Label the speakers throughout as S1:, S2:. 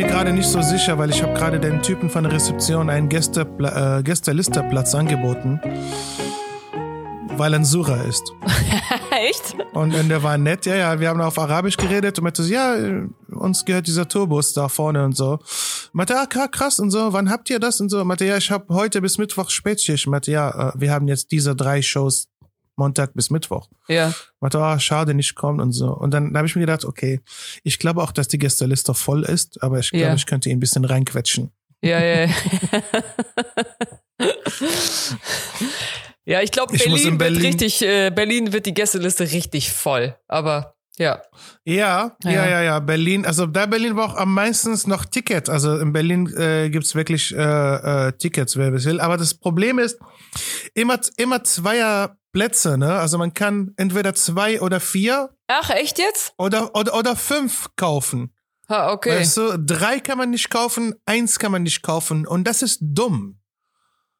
S1: mir gerade nicht so sicher, weil ich habe gerade den Typen von der Rezeption einen Gäste, äh, Gästelisterplatz angeboten, weil er ein Sura ist.
S2: Echt?
S1: Und, und der war nett, ja, ja, wir haben auf Arabisch geredet und meinte so, ja, uns gehört dieser Tourbus da vorne und so. Meinte, ah, krass und so, wann habt ihr das und so? Meinte, ja, ich habe heute bis Mittwoch Spätschicht. Meinte, ja, äh, wir haben jetzt diese drei Shows Montag bis Mittwoch.
S2: Ja.
S1: Meinte, oh, schade, nicht kommen und so. Und dann habe ich mir gedacht, okay, ich glaube auch, dass die Gästeliste voll ist, aber ich glaube,
S2: Ja.
S1: ich könnte ihn ein bisschen reinquetschen.
S2: Ja, ja. ja, ich glaube, Berlin,
S1: in
S2: wird
S1: Berlin-
S2: richtig, äh, Berlin wird die Gästeliste richtig voll. Aber ja.
S1: Ja, ja,
S2: Ja.
S1: ja, ja, Berlin. Also da Berlin war auch am meisten noch Ticket. Also in Berlin äh, gibt's wirklich äh, äh, Tickets, wer will. Aber das Problem ist, immer, immer zweier Plätze, ne? Also man kann entweder zwei oder vier
S2: Ach, echt jetzt?
S1: oder, oder, oder fünf kaufen.
S2: Ha, okay.
S1: Weißt du, drei kann man nicht kaufen, eins kann man nicht kaufen. Und das ist dumm.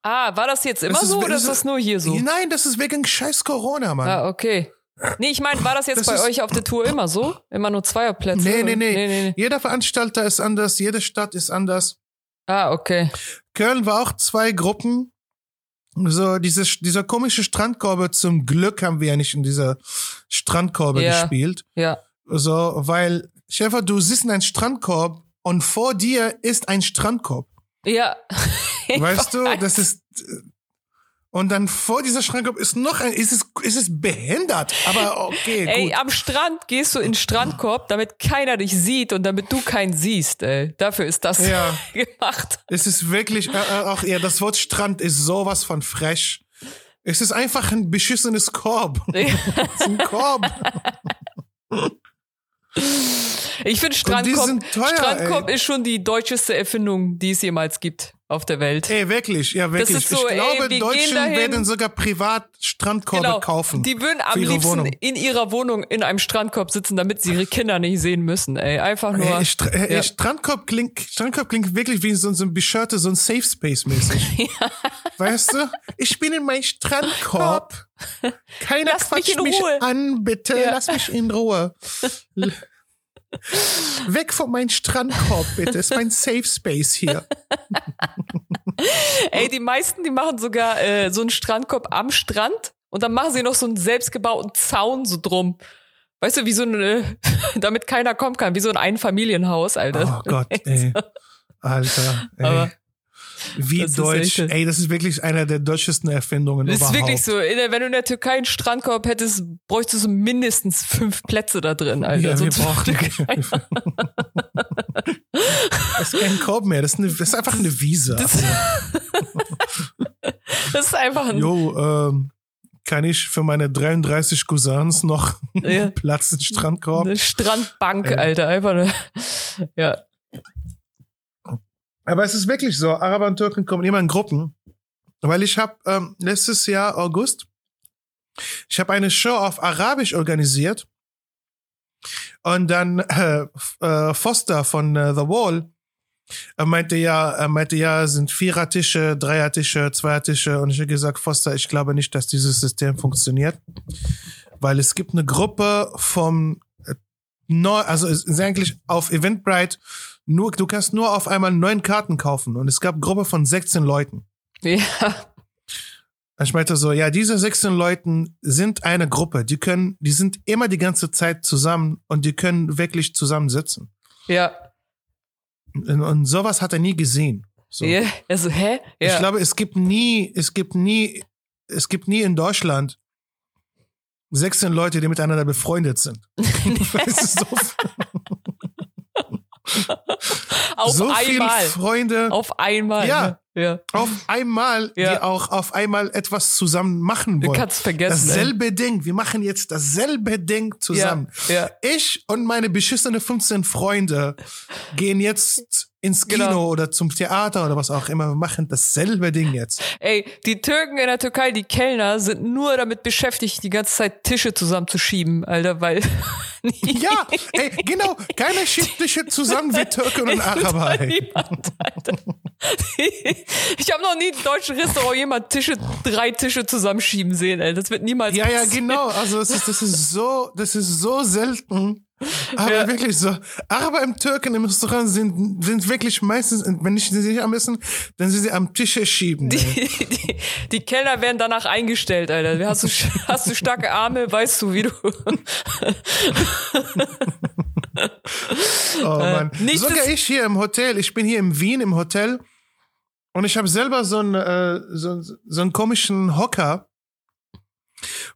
S2: ah, war das jetzt immer
S1: Das ist-
S2: so oder
S1: das
S2: ist
S1: ist-
S2: das nur hier so?
S1: Nein, das ist wegen scheiß Corona, Mann.
S2: Ah, okay. Nee, ich meine, war das jetzt
S1: Das
S2: bei
S1: ist-
S2: euch auf der Tour immer so? Immer nur Zweierplätze?
S1: Nee, nee,
S2: oder?
S1: nee,
S2: nee, nee.
S1: Jeder Veranstalter ist anders, jede Stadt ist anders.
S2: Ah, okay.
S1: Köln war auch zwei Gruppen. So, diese, dieser komische Strandkorbe, zum Glück haben wir ja nicht in dieser Strandkorbe
S2: Ja.
S1: gespielt.
S2: Ja.
S1: So, weil, Schäfer, du siehst in einen Strandkorb und vor dir ist ein Strandkorb.
S2: Ja.
S1: Weißt du, das ist, und dann vor dieser Strandkorb ist noch ein, ist es, ist es behindert, aber okay,
S2: Ey,
S1: gut.
S2: am Strand gehst du in den Strandkorb, damit keiner dich sieht und damit du keinen siehst, ey. Dafür ist das
S1: Ja.
S2: gemacht.
S1: Es ist wirklich, äh, äh, auch ja, das Wort Strand ist sowas von frech. Es ist einfach ein beschissenes Korb. es ist ein Korb.
S2: Ich finde Strandkorb,
S1: teuer,
S2: Strandkorb ist schon die deutscheste Erfindung, die es jemals gibt auf der Welt.
S1: Ey, wirklich, ja, wirklich.
S2: so,
S1: ich
S2: ey,
S1: glaube,
S2: gehen
S1: Deutschen werden sogar privat Strandkorbe kaufen.
S2: Genau. Die würden am liebsten
S1: Wohnung.
S2: in ihrer Wohnung in einem Strandkorb sitzen, damit sie ihre Kinder nicht sehen müssen, ey. Einfach nur.
S1: Ey, Str
S2: ja.
S1: Strandkorb klingt, Strandkorb klingt wirklich wie so, so ein Beschörte, so ein Safe Space mäßig. Weißt du? Ich bin in meinem Strandkorb. Keiner
S2: Lass mich
S1: quatscht mich,
S2: Ruhe.
S1: an, bitte.
S2: Ja.
S1: Lass mich in Ruhe. Weg von meinem Strandkorb, bitte. Ist mein Safe Space hier.
S2: Ey, die meisten, die machen sogar äh, so einen Strandkorb am Strand und dann machen sie noch so einen selbstgebauten Zaun so drum. Weißt du, wie so eine, damit keiner kommen kann, wie so ein Einfamilienhaus, Alter.
S1: Oh Gott, ey. Alter, ey.
S2: Aber
S1: Wie
S2: das ist
S1: deutsch. Ey, das ist wirklich einer der deutschesten Erfindungen
S2: Das ist
S1: überhaupt.
S2: wirklich so. Der, wenn du in der Türkei einen Strandkorb hättest, bräuchtest du mindestens fünf Plätze da drin, Alter.
S1: Ja, wir
S2: Sonst
S1: brauchen.
S2: einfach-
S1: Das ist kein Korb mehr, das ist, eine, das ist einfach eine Wiese.
S2: Das, das ist einfach ein.
S1: Jo, ähm, kann ich für meine 33 Cousins noch
S2: Ja.
S1: Platz in Strandkorb?
S2: Eine Strandbank. Alter. Einfach eine, ja.
S1: Aber es ist wirklich so, Araber und Türken kommen immer in Gruppen. Weil ich habe ähm, letztes Jahr August, ich habe eine Show auf Arabisch organisiert. Und dann äh, äh, Foster von äh, The Wall er meinte ja, er meinte ja, sind Vierertische, Dreiertische, Zweiertische. Und ich habe gesagt, Foster, ich glaube nicht, dass dieses System funktioniert. Weil es gibt eine Gruppe vom äh, neu, also es ist eigentlich auf Eventbrite nur, du kannst nur auf einmal neun Karten kaufen. Und es gab eine Gruppe von 16 Leuten.
S2: Ja.
S1: Ich meinte so, ja, diese 16 Leuten sind eine Gruppe. Die können, die sind immer die ganze Zeit zusammen und die können wirklich zusammensitzen.
S2: Ja.
S1: Und, und sowas hat er nie gesehen. So.
S2: ja. Also, hä? Ja.
S1: Ich glaube, es gibt nie, es gibt nie, es gibt nie in Deutschland 16 Leute, die miteinander befreundet sind. weißt du, so,
S2: auf
S1: so viele
S2: einmal.
S1: Freunde
S2: Auf einmal.
S1: Ja.
S2: Ja.
S1: auf einmal,
S2: Ja.
S1: die auch auf einmal etwas zusammen machen
S2: Du
S1: wollen.
S2: kannst vergessen.
S1: Dasselbe Ding. Wir machen jetzt dasselbe Ding
S2: ey.
S1: zusammen.
S2: Ja.
S1: Ich und meine beschissene 15 Freunde gehen jetzt ins Kino
S2: Genau.
S1: oder zum Theater oder was auch immer. Wir machen dasselbe Ding jetzt.
S2: Ey, die Türken in der Türkei, die Kellner, sind nur damit beschäftigt, die ganze Zeit Tische zusammenzuschieben, Alter, weil.
S1: Ja, ey, genau. Keiner schiebt jetzt zusammen wie Türken und Araber. Ey.
S2: Niemand, Alter. Ich habe noch nie im deutschen Restaurant jemand Tische, drei Tische zusammenschieben sehen, ey. Das wird niemals
S1: Ja, ja,
S2: passieren.
S1: genau. Also es ist, das ist so, das ist so selten. Aber
S2: Ja.
S1: wirklich so. Aber im Türken im Restaurant sind, sind wirklich meistens, wenn ich sie nicht am Essen, dann sind sie am Tische schieben.
S2: Die, die, die Kellner werden danach eingestellt, Alter. Hast du, hast du starke Arme, weißt du, wie du.
S1: Oh Mann.
S2: nichts
S1: Sogar
S2: ist-
S1: ich hier im Hotel, ich bin hier in Wien im Hotel und ich habe selber so einen, äh, so, so einen komischen Hocker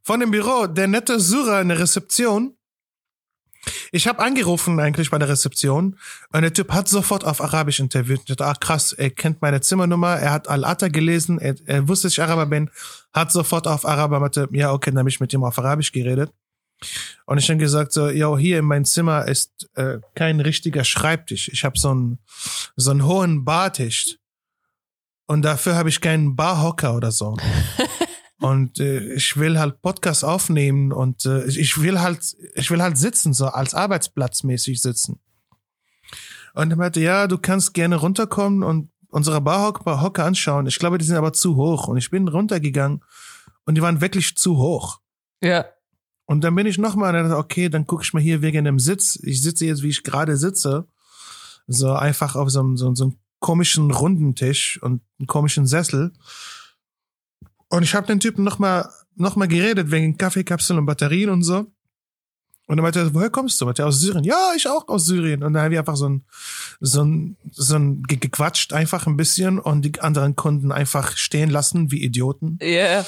S1: von dem Büro, der nette Syrer in der Rezeption. Ich habe angerufen eigentlich bei der Rezeption und der Typ hat sofort auf Arabisch interviewt. Ich dachte, ach krass, er kennt meine Zimmernummer, er hat Al-Atta gelesen, er, er wusste, dass ich Araber bin, hat sofort auf Araber, meinte, ja okay, dann habe ich mit ihm auf Arabisch geredet. Und ich habe gesagt so, yo, hier in meinem Zimmer ist äh, kein richtiger Schreibtisch. Ich habe so einen so einen hohen Bartisch und dafür habe ich keinen Barhocker oder so. und äh, ich will halt Podcast aufnehmen und äh, ich- will halt ich will halt sitzen so als Arbeitsplatzmäßig sitzen. Und er meinte, ja, du kannst gerne runterkommen und unsere Barhocker anschauen. Ich glaube, die sind aber zu hoch und ich bin runtergegangen und die waren wirklich zu hoch.
S2: Ja.
S1: Und dann bin ich nochmal, und dann okay, dann gucke ich mal hier wegen dem Sitz. Ich sitze jetzt, wie ich gerade sitze. So einfach auf so einem, so, so einem komischen runden Tisch und einem komischen Sessel. Und ich habe den Typen nochmal noch mal geredet wegen Kaffeekapseln und Batterien und so. Und er meinte, woher kommst du? Meinte er, aus Syrien. Ja, ich auch aus Syrien. Und dann haben wir einfach so ein, so ein, so ein ge- gequatscht einfach ein bisschen und die anderen Kunden einfach stehen lassen wie Idioten.
S2: Ja.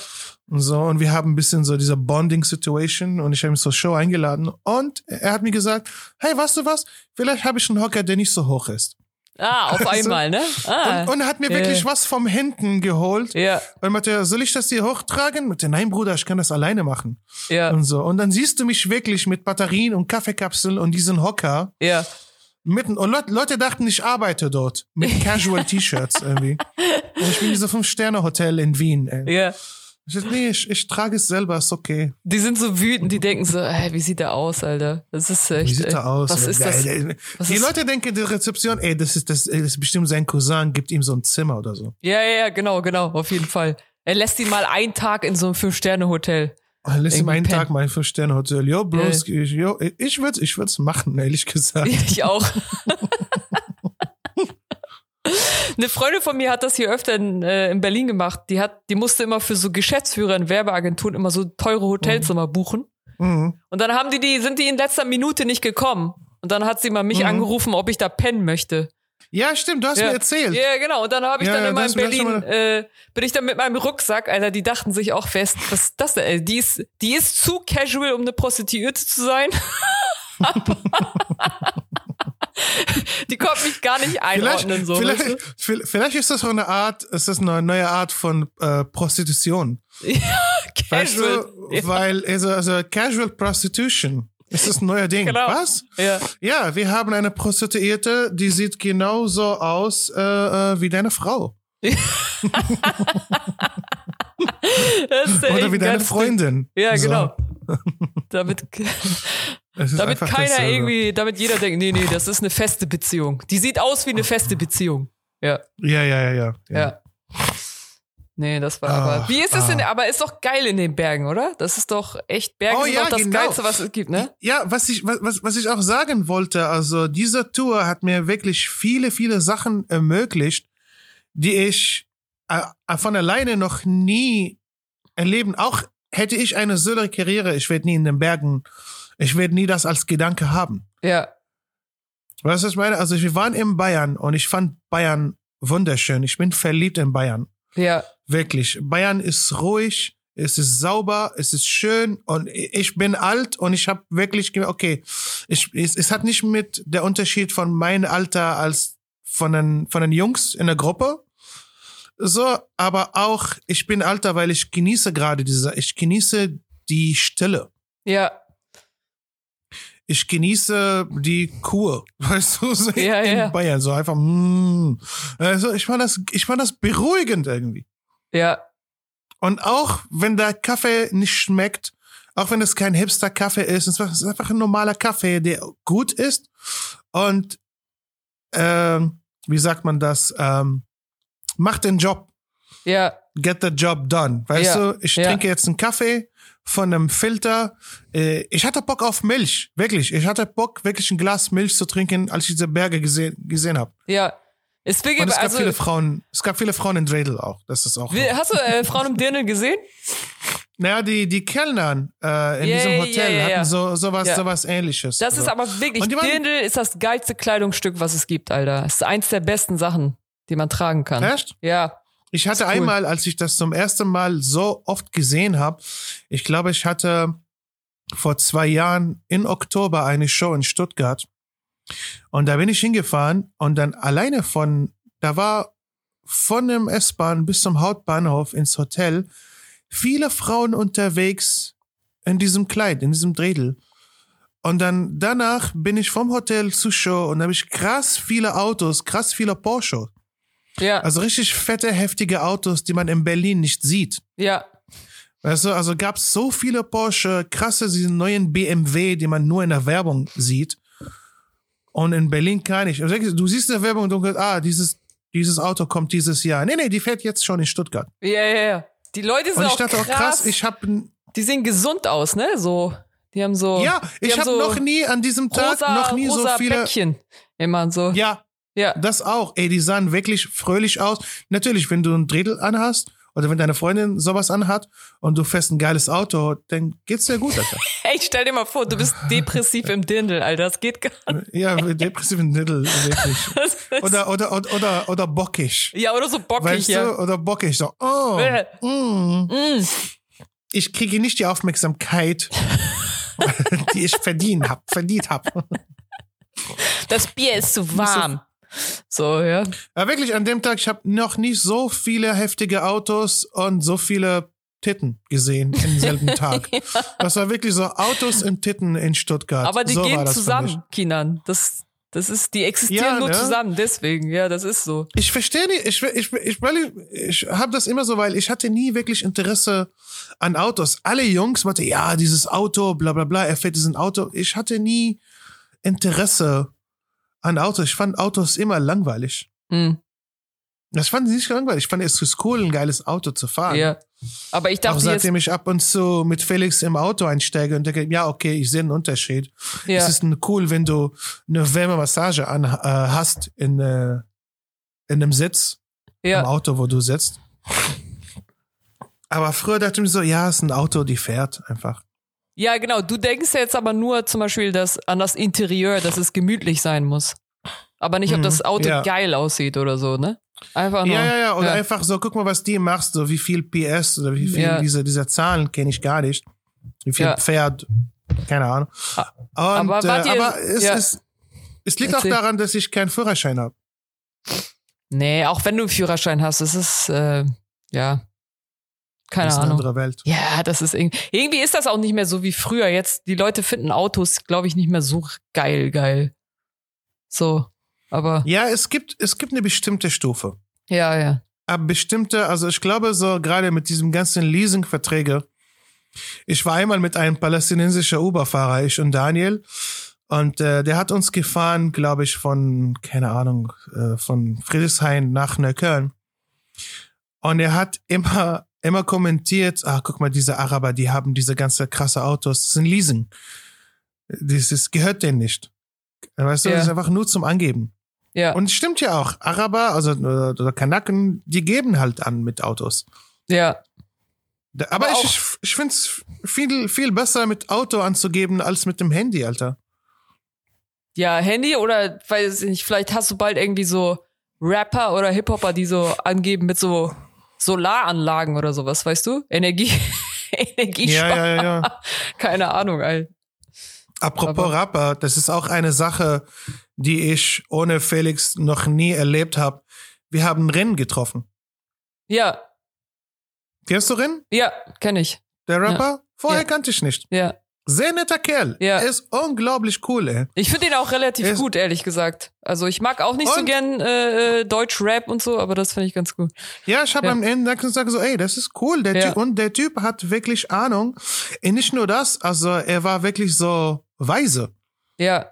S1: Und so, und wir haben ein bisschen so diese Bonding-Situation und ich habe ihn zur Show eingeladen und er hat mir gesagt, hey, weißt du was? Vielleicht habe ich einen Hocker, der nicht so hoch ist.
S2: Ah, auf einmal, ne? Ah.
S1: Und, und er hat mir wirklich was vom Händen geholt.
S2: ja,
S1: Und meinte, soll ich das hier hochtragen? Mit nein, Bruder, ich kann das alleine machen.
S2: ja,
S1: Und so. Und dann siehst du mich wirklich mit Batterien und Kaffeekapseln und diesen Hocker
S2: ja.
S1: mitten. Und Leute, Leute dachten, ich arbeite dort mit Casual T-Shirts irgendwie. Und ich bin in diesem Fünf-Sterne-Hotel in Wien. Ey.
S2: Ja.
S1: Ich nee, ich, ich trage es selber, ist okay.
S2: Die sind so wütend, die denken so, hey, wie sieht der aus, Alter? Das ist echt.
S1: Wie sieht er aus?
S2: Was ist das? Was
S1: die
S2: ist-
S1: Leute denken, die Rezeption, ey, das ist, das, das ist bestimmt sein Cousin, gibt ihm so ein Zimmer oder so.
S2: Ja, ja, ja, genau, genau, auf jeden Fall. Er lässt ihn mal einen Tag in so einem Fünf-Sterne-Hotel.
S1: Und lässt ihm einen
S2: pennen.
S1: Tag mein Fünf-Sterne-Hotel. Jo, Bros, ich, jo, ich würd's, ich würd's machen, ehrlich gesagt.
S2: Ich auch. Eine Freundin von mir hat das hier öfter in, äh, in Berlin gemacht. Die hat, die musste immer für so Geschäftsführer in Werbeagenturen immer so teure Hotelzimmer buchen.
S1: Mhm.
S2: Und dann haben die die, sind die in letzter Minute nicht gekommen. Und dann hat sie mal mich
S1: Mhm.
S2: angerufen, ob ich da pennen möchte.
S1: Ja, stimmt, du hast mir erzählt.
S2: Ja, genau. Und dann habe ich
S1: Ja,
S2: dann
S1: ja,
S2: in Berlin, äh, bin ich dann mit meinem Rucksack, Alter, die dachten sich auch fest, was ist das denn? ey? Die ist, die ist zu casual, um eine Prostituierte zu sein. die konnte mich gar nicht
S1: Vielleicht,
S2: einordnen, so.
S1: vielleicht,
S2: weißt du?
S1: vielleicht ist das so eine Art, ist das eine neue Art von äh, Prostitution. Weißt
S2: Casual.
S1: du, weil, also, also Casual Prostitution. ist das ein neuer Ding.
S2: Genau.
S1: Was?
S2: Ja.
S1: Ja, wir haben eine Prostituierte, die sieht genauso aus äh, äh, wie deine Frau.
S2: Ja
S1: Oder wie
S2: ein
S1: deine Freundin.
S2: Ja,
S1: So.
S2: genau. Damit, damit keiner
S1: dasselbe.
S2: irgendwie, damit jeder denkt, nee, nee, das ist eine feste Beziehung. Die sieht aus wie eine feste Beziehung. Ja,
S1: Ja, ja, ja, ja.
S2: ja. Nee, das war
S1: Ah,
S2: aber. Wie ist es denn?
S1: ah.
S2: Aber ist doch geil in den Bergen, oder? Das ist doch echt Berge
S1: Oh ja,
S2: doch das
S1: genau.
S2: Geilste, was es gibt, ne?
S1: Ja, was ich, was, was- was ich auch sagen wollte, also diese Tour hat mir wirklich viele, viele Sachen ermöglicht, die ich äh, von alleine noch nie erleben. Auch hätte ich eine solche Karriere, ich werde nie in den Bergen, ich werde nie das als Gedanke haben.
S2: Ja.
S1: Weißt du, was ich meine? Also wir waren in Bayern und ich fand Bayern wunderschön. Ich bin verliebt in Bayern.
S2: Ja.
S1: Wirklich. Bayern ist ruhig, es ist sauber, es ist schön und ich bin alt und ich habe wirklich, okay, ich, es, es hat nicht mit der Unterschied von meinem Alter als von den, von den Jungs in der Gruppe. So, aber auch, ich bin alter, weil ich genieße gerade diese, ich genieße die Stille.
S2: Ja.
S1: Ich genieße die Kur, weißt du, so
S2: Ja,
S1: in
S2: ja.
S1: Bayern, so einfach, mm. also ich fand das, ich fand das beruhigend irgendwie.
S2: Ja.
S1: Und auch wenn der Kaffee nicht schmeckt, auch wenn es kein Hipster-Kaffee ist, es ist einfach ein normaler Kaffee, der gut ist und ähm, wie sagt man das, ähm, macht den Job.
S2: Ja.
S1: Get the job done. Weißt
S2: Ja,
S1: du, ich
S2: ja.
S1: trinke jetzt einen Kaffee von einem Filter. Äh, ich hatte Bock auf Milch, wirklich. Ich hatte Bock, wirklich ein Glas Milch zu trinken, als ich diese Berge gesehen, gesehen habe.
S2: Ja. Es
S1: Und es gab
S2: also,
S1: viele Frauen, es gab viele Frauen in Dredel auch. Das ist auch.
S2: Hast du äh, Frauen im Dirndl gesehen?
S1: Naja, die, die Kellnern äh, in
S2: Ja,
S1: diesem Hotel
S2: ja, ja.
S1: hatten so, sowas, sowas ähnliches.
S2: Das ist
S1: Also.
S2: aber wirklich, Dirndl ist das geilste Kleidungsstück, was es gibt, Alter. Es ist eins der besten Sachen, die man tragen kann.
S1: Echt?
S2: Ja.
S1: Ich hatte
S2: cool.
S1: einmal, als ich das zum ersten Mal so oft gesehen habe, ich glaube, ich hatte vor zwei Jahren in Oktober eine Show in Stuttgart. Und da bin ich hingefahren und dann alleine von, da war von dem S-Bahn bis zum Hauptbahnhof ins Hotel viele Frauen unterwegs in diesem Kleid, in diesem Dredel. Und dann danach bin ich vom Hotel zur Show und da habe ich krass viele Autos, krass viele Porsche.
S2: Ja.
S1: Also richtig fette, heftige Autos, die man in Berlin nicht sieht.
S2: ja.
S1: Weißt du, also gab es so viele Porsche, krasse, diesen neuen BMW, die man nur in der Werbung sieht. Und in Berlin gar nicht. Also Du siehst in der Werbung und du denkst, ah, dieses, dieses Auto kommt dieses Jahr. Nee, nee, die fährt jetzt schon in Stuttgart.
S2: Ja, ja, ja. Die Leute sind
S1: Und ich
S2: auch
S1: dachte
S2: krass.
S1: auch krass, ich habe
S2: die sehen gesund aus, ne? So. Die haben so.
S1: ja, ich habe
S2: so
S1: noch nie an diesem Tag
S2: rosa,
S1: noch nie so viele.
S2: Bäckchen. Immer so.
S1: Ja,
S2: Ja.
S1: Das auch. Ey, die sahen wirklich fröhlich aus. Natürlich, wenn du ein Dredel anhast oder wenn deine Freundin sowas anhat und du fährst ein geiles Auto, dann geht's dir gut, Alter.
S2: Ey, stell dir mal vor, du bist depressiv im Dirndl, Alter. Das geht gar nicht.
S1: ja, depressiven Dredel, wirklich.
S2: Das ist-
S1: Oder, oder, oder, oder, oder bockig.
S2: ja, oder so bockig,
S1: Weißt
S2: ja.
S1: du? Oder bockig. So, oh, mm.
S2: Mm.
S1: Ich kriege nicht die Aufmerksamkeit, die ich verdient hab, verdient hab.
S2: Das Bier ist zu warm. So, ja.
S1: Aber wirklich, an dem Tag, ich habe noch nicht so viele heftige Autos und so viele Titten gesehen im selben Tag. Das war wirklich so Autos und Titten in Stuttgart.
S2: Aber die
S1: so
S2: gehen
S1: das
S2: zusammen, Kinan. Das, das ist, die existieren
S1: Ja,
S2: nur
S1: ne?
S2: zusammen, deswegen, ja, das ist so.
S1: Ich verstehe nicht, ich, ich, ich, weil ich, ich habe das immer so, weil ich hatte nie wirklich Interesse an Autos. Alle Jungs meinten, ja, dieses Auto, bla bla bla, er fährt diesen Auto. Ich hatte nie Interesse an Autos. Ich fand Autos immer langweilig.
S2: Hm,
S1: Das fand ich nicht langweilig. Ich fand es ist cool, ein geiles Auto zu fahren.
S2: ja. Aber ich
S1: Auch
S2: dachte jetzt,
S1: seitdem ich ab und zu mit Felix im Auto einsteige und denke, ja, okay, ich sehe einen Unterschied.
S2: ja,
S1: Es ist cool, wenn du eine Wärmemassage an, äh, hast in, äh, in einem Sitz im
S2: ja,
S1: Auto, wo du sitzt. Aber früher dachte ich mir so, ja, es ist ein Auto, die fährt einfach.
S2: Ja, genau. Du denkst jetzt aber nur zum Beispiel das, an das Interieur, dass es gemütlich sein muss. Aber nicht, ob
S1: Mhm,
S2: das Auto
S1: ja.
S2: geil aussieht oder so, ne? Einfach nur.
S1: Ja, ja, ja. Oder
S2: ja.
S1: einfach so, guck mal, was die machst, so wie viel PS oder wie viel
S2: Ja.
S1: diese, diese Zahlen kenne ich gar nicht. Wie viel
S2: Ja.
S1: Pferd, keine Ahnung. Und,
S2: aber
S1: äh,
S2: ihr-
S1: aber es, ist, es liegt
S2: Erzähl.
S1: auch daran, dass ich keinen Führerschein habe.
S2: Nee, auch wenn du einen Führerschein hast, es ist, äh, ja. Keine
S1: eine
S2: Ahnung.
S1: andere Welt.
S2: Ja, das ist irgendwie, irgendwie ist das auch nicht mehr so wie früher. Jetzt, die Leute finden Autos, glaube ich, nicht mehr so geil, geil. So. Aber,
S1: Ja, es gibt, es gibt eine bestimmte Stufe.
S2: ja, ja.
S1: Aber bestimmte, also ich glaube so gerade mit diesem ganzen Leasingverträge. Ich war einmal mit einem palästinensischen Uber-Fahrer, ich und Daniel. Und äh, der hat uns gefahren, glaube ich, von, keine Ahnung, äh, von Friedrichshain nach Neukölln. Und er hat immer, immer kommentiert, ah, guck mal, diese Araber, die haben diese ganze krasse Autos, das ein Leasing. Das ist, gehört denen nicht. Weißt du,
S2: Ja.
S1: das ist einfach nur zum Angeben.
S2: Ja,
S1: Und es stimmt ja auch. Araber, also oder Kanaken, die geben halt an mit Autos.
S2: ja.
S1: Aber,
S2: Aber
S1: ich, ich, ich finde es viel, viel besser mit Auto anzugeben als mit dem Handy, Alter.
S2: Ja, Handy oder, weiß ich nicht, vielleicht hast du bald irgendwie so Rapper oder Hip-Hopper, die so angeben mit so Solaranlagen oder sowas, weißt du? Energie, Energie
S1: Ja, ja, ja, ja.
S2: Keine Ahnung, ey.
S1: Apropos Rapper, das ist auch eine Sache, die ich ohne Felix noch nie erlebt habe. Wir haben Rennen getroffen.
S2: Ja,
S1: Kennst du Rennen?
S2: ja, kenne ich.
S1: Der Rapper? Vorher
S2: Ja.
S1: kannte ich nicht.
S2: Ja.
S1: Sehr netter Kerl.
S2: Ja.
S1: Er ist unglaublich cool, ey.
S2: Ich finde ihn auch relativ
S1: ist-
S2: gut, ehrlich gesagt. Also ich mag auch nicht so gern äh, äh, Deutsch-Rap und so, aber das finde ich ganz gut.
S1: Ja, ich habe
S2: Ja.
S1: am Ende gesagt so, ey, das ist cool. Der
S2: Ja.
S1: typ, und der Typ hat wirklich Ahnung. Und nicht nur das, also er war wirklich so weise.
S2: Ja,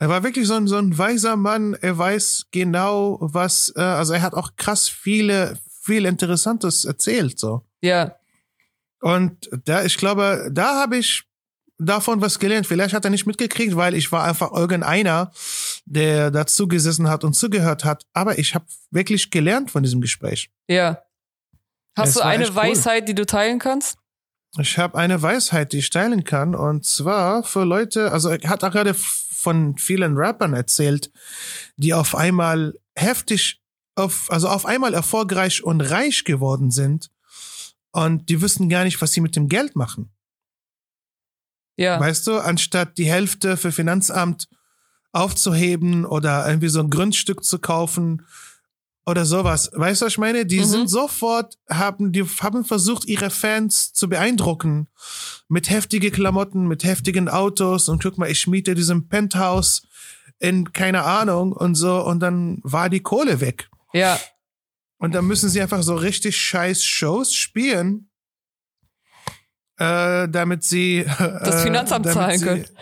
S1: Er war wirklich so ein, so ein weiser Mann. Er weiß genau, was, äh, also er hat auch krass viele viel Interessantes erzählt, so.
S2: Ja.
S1: Und da, ich glaube, da habe ich davon was gelernt. Vielleicht hat er nicht mitgekriegt, weil ich war einfach irgendeiner, der dazu gesessen hat und zugehört hat. Aber ich habe wirklich gelernt von diesem Gespräch.
S2: Ja. Hast
S1: Es
S2: du eine
S1: echt cool.
S2: Weisheit, die du teilen kannst?
S1: Ich habe eine Weisheit, die ich teilen kann. Und zwar für Leute, also er hat auch gerade von vielen Rappern erzählt, die auf einmal heftig, auf, also auf einmal erfolgreich und reich geworden sind. Und die wissen gar nicht, was sie mit dem Geld machen.
S2: Ja.
S1: Weißt du, anstatt die Hälfte für Finanzamt aufzuheben oder irgendwie so ein Grundstück zu kaufen oder sowas. Weißt du, was ich meine? Die
S2: Mhm.
S1: sind sofort, haben, die haben versucht, ihre Fans zu beeindrucken mit heftige Klamotten, mit heftigen Autos und guck mal, ich miete diesem Penthouse in keine Ahnung und so und dann war die Kohle weg.
S2: Ja.
S1: Und dann müssen sie einfach so richtig scheiß Shows spielen, äh, damit sie
S2: Das
S1: äh,
S2: Finanzamt
S1: damit
S2: zahlen
S1: sie-
S2: können.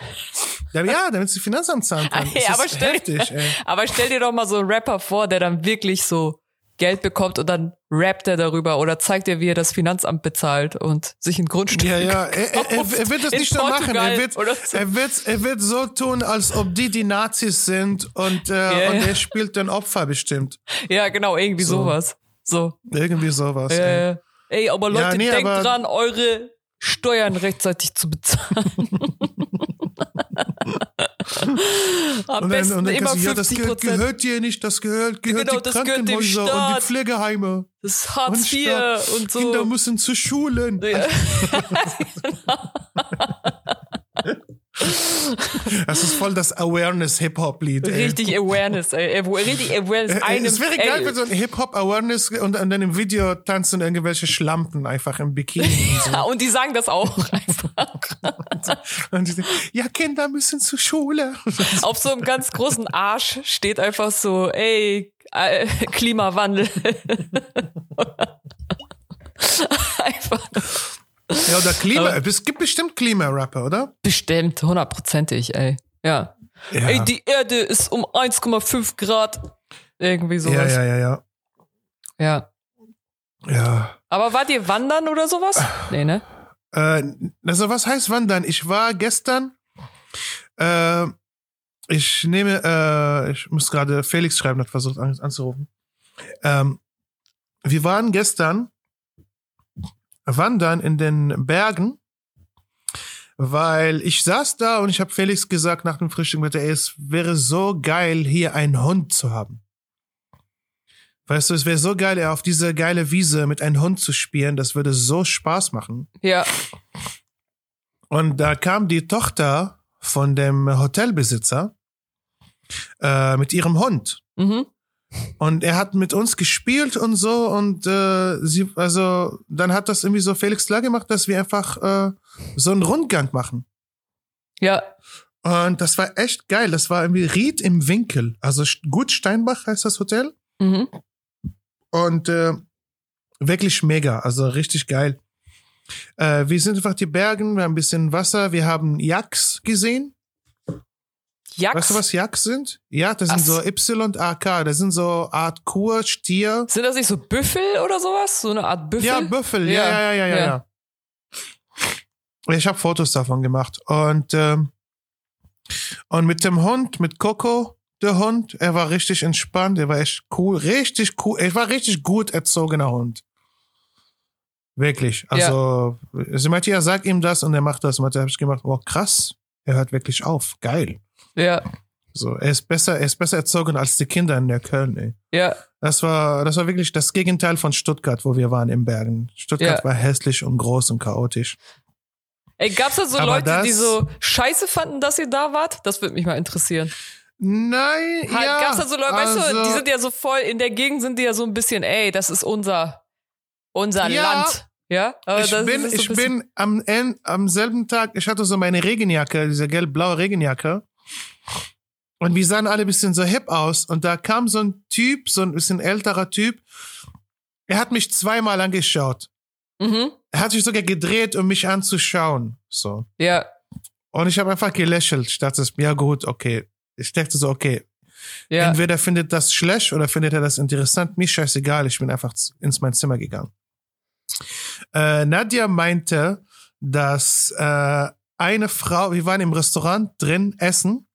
S1: Ja, ja, damit sie Finanzamt zahlen können.
S2: Ey,
S1: Das
S2: aber stell-
S1: heftig, ey.
S2: Aber stell dir doch mal so einen Rapper vor, der dann wirklich so Geld bekommt und dann rappt er darüber oder zeigt er, wie er das Finanzamt bezahlt und sich ein Grundstück
S1: Ja, ja, er, er, er, wird das
S2: In
S1: nicht so machen. Er wird,
S2: so.
S1: er, wird, er wird so tun, als ob die die Nazis sind und, äh,
S2: Ja,
S1: und er spielt den Opfer bestimmt.
S2: Ja, genau, irgendwie
S1: So.
S2: sowas. So.
S1: Irgendwie sowas.
S2: Ja,
S1: ey.
S2: Ey, aber Leute,
S1: Ja, nee,
S2: denkt
S1: aber-
S2: dran, eure Steuern rechtzeitig zu bezahlen. Am
S1: Und dann,
S2: besten
S1: und dann
S2: immer
S1: du, ja, das
S2: 50
S1: Geld
S2: Prozent.
S1: gehört dir nicht, das gehört, gehört
S2: Genau,
S1: die
S2: das gehört
S1: Krankenhäuser und die Pflegeheime.
S2: Das ist Hartz
S1: Und
S2: IV
S1: Staat.
S2: und so.
S1: Kinder müssen zu Schulen.
S2: Ja.
S1: Das ist voll das Awareness-Hip-Hop-Lied.
S2: Richtig Awareness, ey. Richtig Awareness. Einem,
S1: es wäre geil, wenn so ein Hip-Hop-Awareness und, dann im Video tanzen irgendwelche Schlampen einfach im Bikini. und so.
S2: Und die sagen das auch einfach.
S1: Und die sagen, ja, Kinder müssen zur Schule.
S2: Auf so einem ganz großen Arsch steht einfach so, ey, äh, Klimawandel.
S1: Ja, oder Klima.
S2: Aber-
S1: es gibt bestimmt Klimarapper, oder?
S2: bestimmt, hundertprozentig, ey. Ja.
S1: Ja.
S2: Ey, die Erde ist um 1,5 Grad. Irgendwie
S1: ja,
S2: sowas.
S1: ja, ja, ja.
S2: ja.
S1: Ja.
S2: Aber wart ihr wandern oder sowas? Nee, ne?
S1: Äh, also, was heißt wandern? Ich war gestern. Äh, ich nehme, äh, ich muss gerade Felix schreiben, hat versucht an, anzurufen. Ähm, wir waren gestern wandern in den Bergen, weil ich saß da und ich habe Felix gesagt nach dem Frühstück, mit ey, es wäre so geil, hier einen Hund zu haben. Weißt du, es wäre so geil, auf diese geile Wiese mit einem Hund zu spielen. Das würde so Spaß machen.
S2: Ja.
S1: Und da kam die Tochter von dem Hotelbesitzer äh, mit ihrem Hund.
S2: Mhm.
S1: Und er hat mit uns gespielt und so. Und äh, sie, also dann hat das irgendwie so Felix klar gemacht, dass wir einfach äh, so einen Rundgang machen.
S2: Ja.
S1: Und das war echt geil. Das war irgendwie Ried im Winkel. Also Gut Steinbach heißt das Hotel.
S2: Mhm.
S1: Und äh, wirklich mega, also richtig geil. Äh, wir sind einfach die Bergen, wir haben ein bisschen Wasser, wir haben Yaks gesehen.
S2: Yaks.
S1: Weißt du, was Yaks sind? Ja, das sind
S2: Was?
S1: so Y-A-K, das sind so Art Kur, Stier.
S2: Sind das nicht so Büffel oder sowas? So eine Art Büffel?
S1: Ja, Büffel, ja,
S2: Ja,
S1: ja, ja, ja, ja. Ich habe Fotos davon gemacht. Und, ähm, und mit dem Hund, mit Coco, der Hund, er war richtig entspannt, er war echt cool, richtig cool, er war richtig gut erzogener Hund. Wirklich. Also, sie meinte, ja, sag ihm das und er macht das. Und da habe ich gemacht, oh krass, er hört wirklich auf. Geil.
S2: Ja.
S1: So, er ist besser, er ist besser erzogen als die Kinder in der Köln, ey.
S2: Ja.
S1: Das war, das war wirklich das Gegenteil von Stuttgart, wo wir waren im Bergen. Stuttgart
S2: Ja.
S1: war hässlich und groß und chaotisch.
S2: Ey, gab's da so
S1: Aber
S2: Leute,
S1: das-
S2: die so scheiße fanden, dass ihr da wart? Das würde mich mal interessieren.
S1: Nein,
S2: Ha-
S1: ja.
S2: Gab's da so Leute, weißt du,
S1: also-
S2: die sind ja so voll, in der Gegend sind die ja so ein bisschen, ey, das ist unser, unser
S1: Ja.
S2: Land. Ja, aber
S1: ich
S2: das
S1: bin,
S2: so
S1: ich bin am, End, am selben Tag, ich hatte so meine Regenjacke, diese gelb-blaue Regenjacke. Und wir sahen alle ein bisschen so hip aus. Und da kam so ein Typ, so ein bisschen älterer Typ. Er hat mich zweimal angeschaut.
S2: Mhm.
S1: Er hat sich sogar gedreht, um mich anzuschauen. So.
S2: Ja,
S1: Und ich habe einfach gelächelt. Ich dachte, ja gut, okay. Ich dachte so, okay.
S2: Ja.
S1: Entweder findet das schlecht oder findet er das interessant. Mir scheißegal, ich bin einfach ins mein Zimmer gegangen. Äh, Nadja meinte, dass äh, eine Frau, wir waren im Restaurant drin essen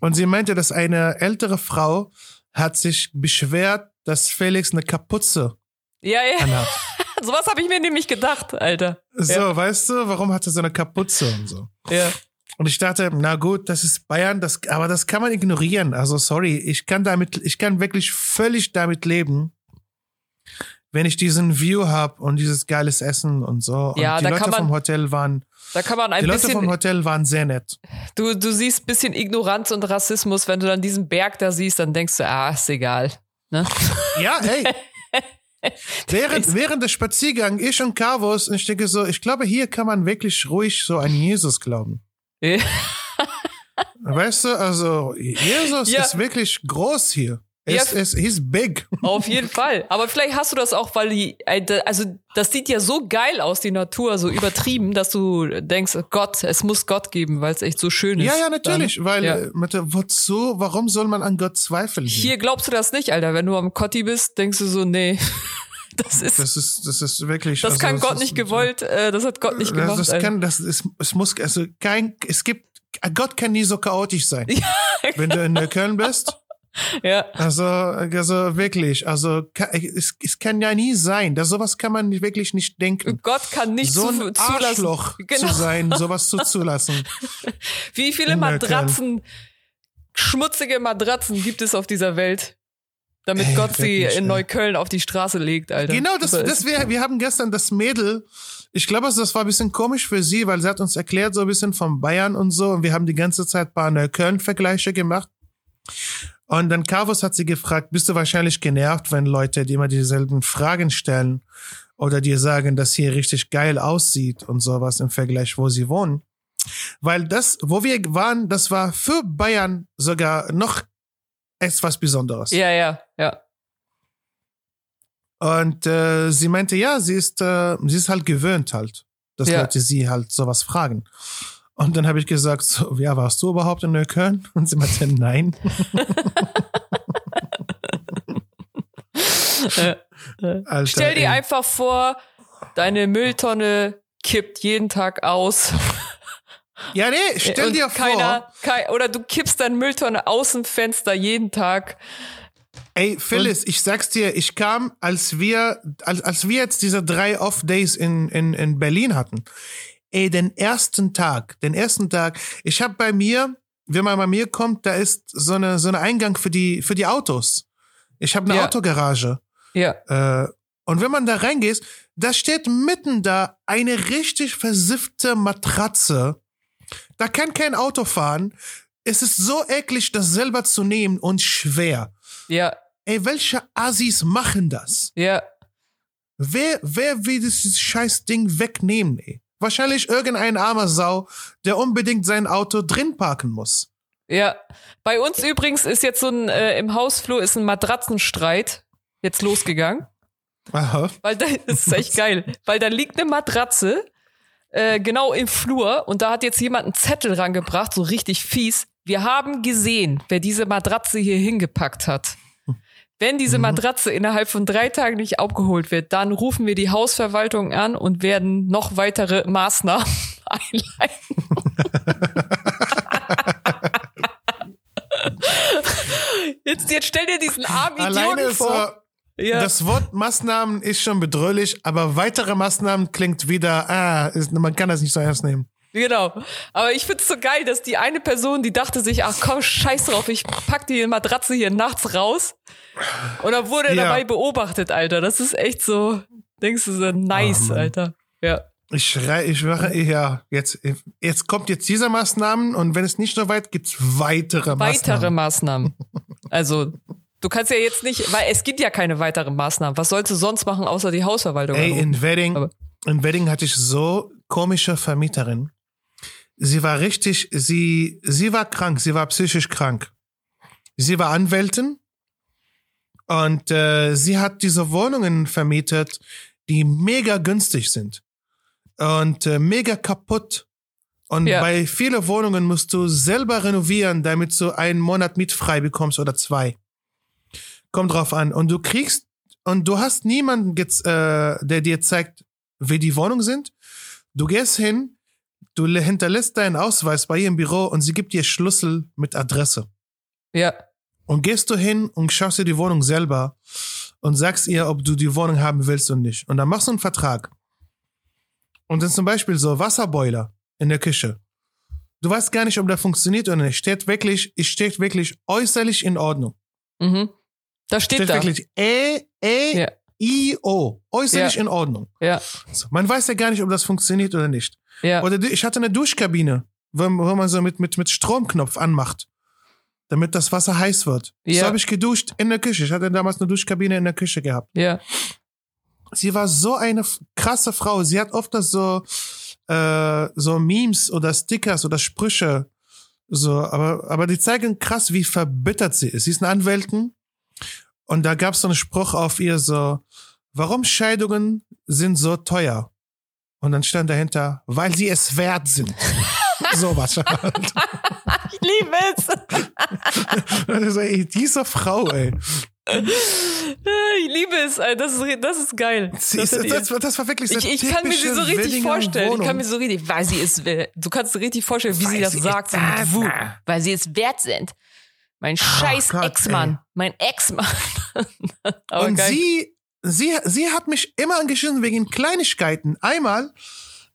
S1: und sie meinte, dass eine ältere Frau hat sich beschwert, dass Felix eine Kapuze
S2: Ja, ja.
S1: anhat.
S2: Sowas habe ich mir nämlich gedacht, Alter.
S1: So,
S2: Ja.
S1: weißt du, warum hat er so eine Kapuze und so?
S2: Ja.
S1: Und ich dachte, na gut, das ist Bayern, das, aber das kann man ignorieren. Also sorry, ich kann damit, ich kann wirklich völlig damit leben, wenn ich diesen View hab und dieses geiles Essen und so. Und
S2: Ja,
S1: die Leute
S2: man
S1: vom Hotel waren,
S2: Da kann man ein
S1: die Leute vom
S2: bisschen,
S1: Hotel waren sehr nett.
S2: du, du siehst bisschen Ignoranz und Rassismus, wenn du dann diesen Berg da siehst, dann denkst du, ah, ist egal. Ne?
S1: Ja, hey. während, während des Spaziergang, ich und Carvos, ich denke so, ich glaube, hier kann man wirklich ruhig so an Jesus glauben. Weißt du, also Jesus
S2: Ja.
S1: ist wirklich groß hier.
S2: Ja.
S1: Es, es, he's big.
S2: Auf jeden Fall. Aber vielleicht hast du das auch, weil die, äh, also das sieht ja so geil aus, die Natur, so übertrieben, dass du denkst, Gott, es muss Gott geben, weil es echt so schön ist.
S1: Ja, ja, natürlich,
S2: Dann,
S1: weil
S2: ja.
S1: äh, wozu, warum soll man an Gott zweifeln?
S2: Hier glaubst du das nicht, Alter. Wenn du am Kotti bist, denkst du so, nee, das ist,
S1: Das ist, das ist wirklich.
S2: das
S1: also,
S2: kann
S1: das
S2: Gott
S1: ist-
S2: nicht gewollt, äh, das hat Gott nicht
S1: Das,
S2: gemacht.
S1: das
S2: Alter.
S1: kann, das ist, es muss, also kein, es gibt, Gott kann nie so chaotisch sein. Wenn du in Köln bist,
S2: ja,
S1: also, also wirklich, also es, es kann ja nie sein, dass sowas kann man wirklich nicht denken.
S2: Gott kann nicht
S1: so
S2: zu,
S1: ein
S2: zulassen.
S1: Arschloch
S2: Genau.
S1: zu sein, sowas zuzulassen.
S2: Wie viele Matratzen, schmutzige Matratzen gibt es auf dieser Welt, damit
S1: Ey,
S2: Gott sie in. Neukölln auf die Straße legt, Alter.
S1: Genau, das, das wir, wir haben gestern das Mädel, ich glaube, das war ein bisschen komisch für sie, weil sie hat uns erklärt so ein bisschen von Bayern und so und wir haben die ganze Zeit ein paar Neukölln-Vergleiche gemacht. Und dann Carvus hat sie gefragt, bist du wahrscheinlich genervt, wenn Leute dir immer dieselben Fragen stellen oder dir sagen, dass hier richtig geil aussieht und sowas im Vergleich, wo sie wohnen? Weil das, wo wir waren, das war für Bayern sogar noch etwas Besonderes.
S2: Ja, ja, ja.
S1: Und äh, sie meinte, ja, sie ist, äh, sie ist halt gewöhnt halt, dass
S2: Ja.
S1: Leute sie halt sowas fragen. Und dann habe ich gesagt, so, ja, warst du überhaupt in Neukölln? Und sie meinte, nein. Alter,
S2: Stell dir
S1: ey.
S2: einfach vor, deine Mülltonne kippt jeden Tag aus.
S1: Ja, nee, stell
S2: und
S1: dir
S2: keiner, Kei, oder du kippst deine Mülltonne aus dem Fenster jeden Tag.
S1: vor, ey, Phyllis, ich sag's dir, ich kam, als wir, als, als wir jetzt diese drei Off-Days in, in, in Berlin hatten, ey, den ersten Tag, den ersten Tag, ich habe bei mir, wenn man bei mir kommt, da ist so eine, so eine Eingang für die, für die Autos. Ich habe eine
S2: Ja.
S1: Autogarage.
S2: Ja,
S1: Äh, und wenn man da reingeht, da steht mitten da eine richtig versiffte Matratze. Da kann kein Auto fahren. Es ist so eklig, das selber zu nehmen und schwer.
S2: ja,
S1: Ey, welche Assis machen das?
S2: ja.
S1: Wer, wer will dieses scheiß Ding wegnehmen, ey? Wahrscheinlich irgendein armer Sau, der unbedingt sein Auto drin parken muss.
S2: Ja, bei uns übrigens ist jetzt so ein, äh, im Hausflur ist ein Matratzenstreit jetzt losgegangen.
S1: Aha.
S2: Weil da, das ist echt geil. Weil da liegt eine Matratze, äh, genau im Flur und da hat jetzt jemand einen Zettel rangebracht, so richtig fies. Wir haben gesehen, wer diese Matratze hier hingepackt hat. Wenn diese Matratze innerhalb von drei Tagen nicht abgeholt wird, dann rufen wir die Hausverwaltung an und werden noch weitere Maßnahmen einleiten. jetzt, jetzt stell dir diesen armen
S1: Alleine
S2: Idioten
S1: ist so,
S2: vor. Ja.
S1: das Wort Maßnahmen ist schon bedrohlich, aber weitere Maßnahmen klingt wieder, ah, ist, man kann das nicht so ernst nehmen.
S2: Genau. Aber ich find's so geil, dass die eine Person, die dachte sich, ach komm, scheiß drauf, ich pack die Matratze hier nachts raus. Und dann wurde er
S1: Ja.
S2: dabei beobachtet, Alter. Das ist echt so, denkst du so, nice,
S1: Mann.
S2: Alter. Ja.
S1: Ich schrei, ich mache, ja, jetzt, jetzt kommt jetzt diese Maßnahmen und wenn es nicht so weit, gibt's weitere
S2: Weitere
S1: Maßnahmen.
S2: Maßnahmen. Also, du kannst ja jetzt nicht, weil es gibt ja keine weiteren Maßnahmen. Was sollst du sonst machen, außer die Hausverwaltung?
S1: Ey,
S2: anrufen?
S1: in Wedding,
S2: Aber-
S1: in Wedding hatte ich so komische Vermieterin. Sie war richtig, sie, sie war krank, sie war psychisch krank. Sie war Anwältin und äh, sie hat diese Wohnungen vermietet, die mega günstig sind und äh, mega kaputt Und
S2: Ja.
S1: bei vielen Wohnungen musst du selber renovieren, damit du einen Monat mietfrei bekommst oder zwei. Kommt drauf an. Und du kriegst, und du hast niemanden, äh, der dir zeigt, wie die Wohnungen sind. Du gehst hin, du hinterlässt deinen Ausweis bei ihr im Büro und sie gibt dir Schlüssel mit Adresse.
S2: Ja.
S1: Und gehst du hin und schaust dir die Wohnung selber und sagst ihr, ob du die Wohnung haben willst und nicht. Und dann machst du einen Vertrag. Und dann zum Beispiel so Wasserboiler in der Küche. Du weißt gar nicht, ob der funktioniert oder nicht. Steht wirklich, es steht wirklich äußerlich in Ordnung.
S2: Mhm. Da steht,
S1: Steht
S2: da.
S1: wirklich E, E,
S2: Ja.
S1: I, O. Äußerlich
S2: Ja.
S1: in Ordnung.
S2: Ja.
S1: So, man weiß ja gar nicht, ob das funktioniert oder nicht.
S2: Ja.
S1: Oder ich hatte eine Duschkabine, wo, wo man so mit, mit, mit Stromknopf anmacht, damit das Wasser heiß wird.
S2: Ja.
S1: So habe ich geduscht in der Küche. Ich hatte damals eine Duschkabine in der Küche gehabt.
S2: Ja.
S1: Sie war so eine krasse Frau. Sie hat oft das so, äh, so Memes oder Stickers oder Sprüche. So, aber, aber die zeigen krass, wie verbittert sie ist. Sie ist eine Anwältin. Und da gab es so einen Spruch auf ihr so, warum Scheidungen sind so teuer? Und dann stand dahinter, weil sie es wert sind. so was.
S2: Ich liebe es.
S1: also, ey, diese Frau, ey.
S2: Ich liebe es. Das ist, das ist geil. Das
S1: ist, das, das war wirklich so
S2: ich, ich kann mir sie so richtig
S1: Willinger
S2: vorstellen. Ich
S1: Wohnung.
S2: kann mir so richtig, weil sie es will. Du kannst dir richtig vorstellen, wie
S1: Weil
S2: sie das
S1: sie
S2: sagt, so
S1: war.
S2: Weil sie es wert sind. Mein scheiß
S1: Gott,
S2: Ex-Mann. Mein Ex-Mann.
S1: Und
S2: geil.
S1: sie, sie, sie hat mich immer angeschissen wegen Kleinigkeiten. Einmal,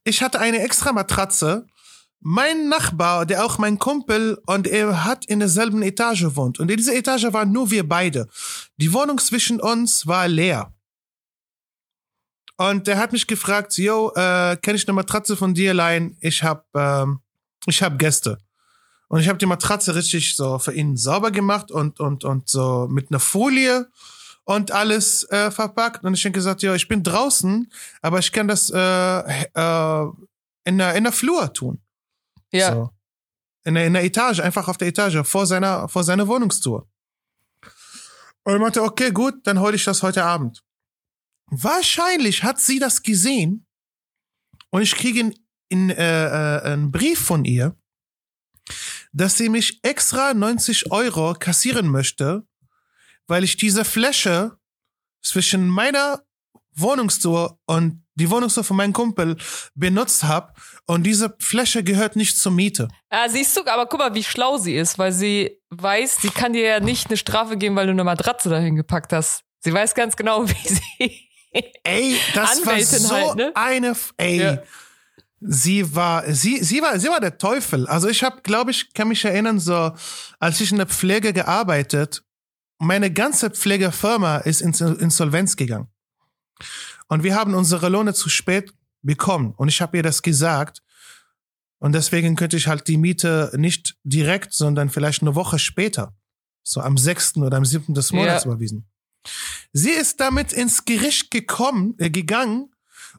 S1: ich hatte eine extra Matratze. Mein Nachbar, der auch mein Kumpel und er hat in derselben Etage wohnt. Und in dieser Etage waren nur wir beide. Die Wohnung zwischen uns war leer. Und der hat mich gefragt, yo, äh, kann ich eine Matratze von dir leihen? Ich hab, ähm, ich hab Gäste. Und ich habe die Matratze richtig so für ihn sauber gemacht und, und, und so mit einer Folie und alles äh, verpackt. Und ich habe gesagt, ja, ich bin draußen, aber ich kann das äh, äh, in, der, in der Flur tun.
S2: Ja.
S1: So. In, der, in der Etage, einfach auf der Etage, vor seiner, vor seiner Wohnungstour. Und er meinte, okay, gut, dann hole ich das heute Abend. Wahrscheinlich hat sie das gesehen und ich kriege in, in, äh, äh, einen Brief von ihr, dass sie mich extra 90 Euro kassieren möchte, weil ich diese Fläche zwischen meiner Wohnungstour und die Wohnungstour von meinem Kumpel benutzt habe und diese Fläche gehört nicht zur Miete.
S2: Ja, siehst du, aber guck mal, wie schlau sie ist, weil sie weiß, sie kann dir ja nicht eine Strafe geben, weil du eine Matratze dahin gepackt hast. Sie weiß ganz genau, wie sie.
S1: Ey, das
S2: Anwältin
S1: war so
S2: halt, ne?
S1: eine, F- ey,
S2: Ja.
S1: sie war, sie, sie war, sie war der Teufel. Also ich habe, glaube ich, kann mich erinnern, so als ich in der Pflege gearbeitet, meine ganze Pflegefirma ist ins Insolvenz gegangen. Und wir haben unsere Lohne zu spät bekommen. Und ich habe ihr das gesagt. Und deswegen könnte ich halt die Miete nicht direkt, sondern vielleicht eine Woche später, so am 6. oder am 7. des Monats
S2: Ja.
S1: überwiesen. Sie ist damit ins Gericht gekommen, äh, gegangen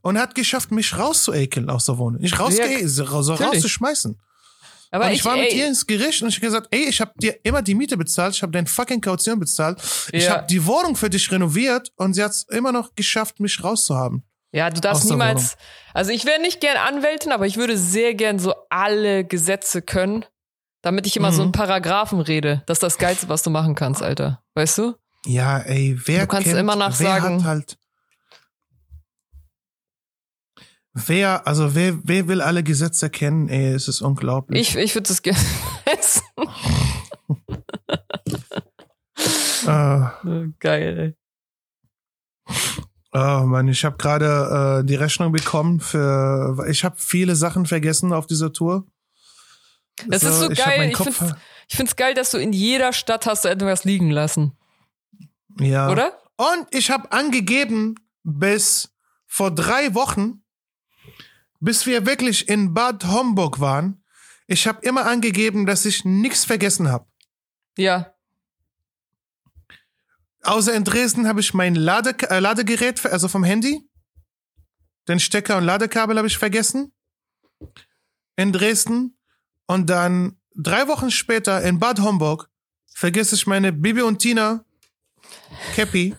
S1: und hat geschafft, mich rauszuekeln aus der Wohnung. Nicht rausge so so rauszuschmeißen.
S2: Aber
S1: und
S2: ich,
S1: ich, war mit
S2: ey,
S1: ihr ins Gericht und ich habe gesagt, ey, ich habe dir immer die Miete bezahlt, ich habe deine fucking Kaution bezahlt, ich
S2: Ja.
S1: habe die Wohnung für dich renoviert und sie hat es immer noch geschafft, mich rauszuhaben.
S2: Ja, du darfst niemals. Also ich wäre nicht gern Anwältin, aber ich würde sehr gern so alle Gesetze können, damit ich immer so
S1: Mhm.
S2: in Paragraphen rede. Das ist das Geilste, was du machen kannst, Alter. Weißt du?
S1: Ja, ey, wer
S2: Du kannst
S1: kennt,
S2: immer noch
S1: wer
S2: sagen-
S1: hat halt Wer, also wer, wer will alle Gesetze kennen? Ey, es ist unglaublich.
S2: Ich, ich würde es gerne wissen.
S1: Äh,
S2: Geil,
S1: oh Mann, ich habe gerade äh, die Rechnung bekommen für. Ich habe viele Sachen vergessen auf dieser Tour.
S2: ey. Das ist so
S1: ich hab
S2: geil. Ich find's, ich find's geil, dass du in jeder Stadt hast du etwas liegen lassen.
S1: ja.
S2: Oder?
S1: Und ich habe angegeben, bis vor drei Wochen, bis wir wirklich in Bad Homburg waren, ich habe immer angegeben, dass ich nichts vergessen habe.
S2: Ja.
S1: Außer in Dresden habe ich mein Lade äh, Ladegerät, also vom Handy, den Stecker und Ladekabel habe ich vergessen. In Dresden. Und dann drei Wochen später in Bad Homburg vergesse ich meine Bibi und Tina Cappy.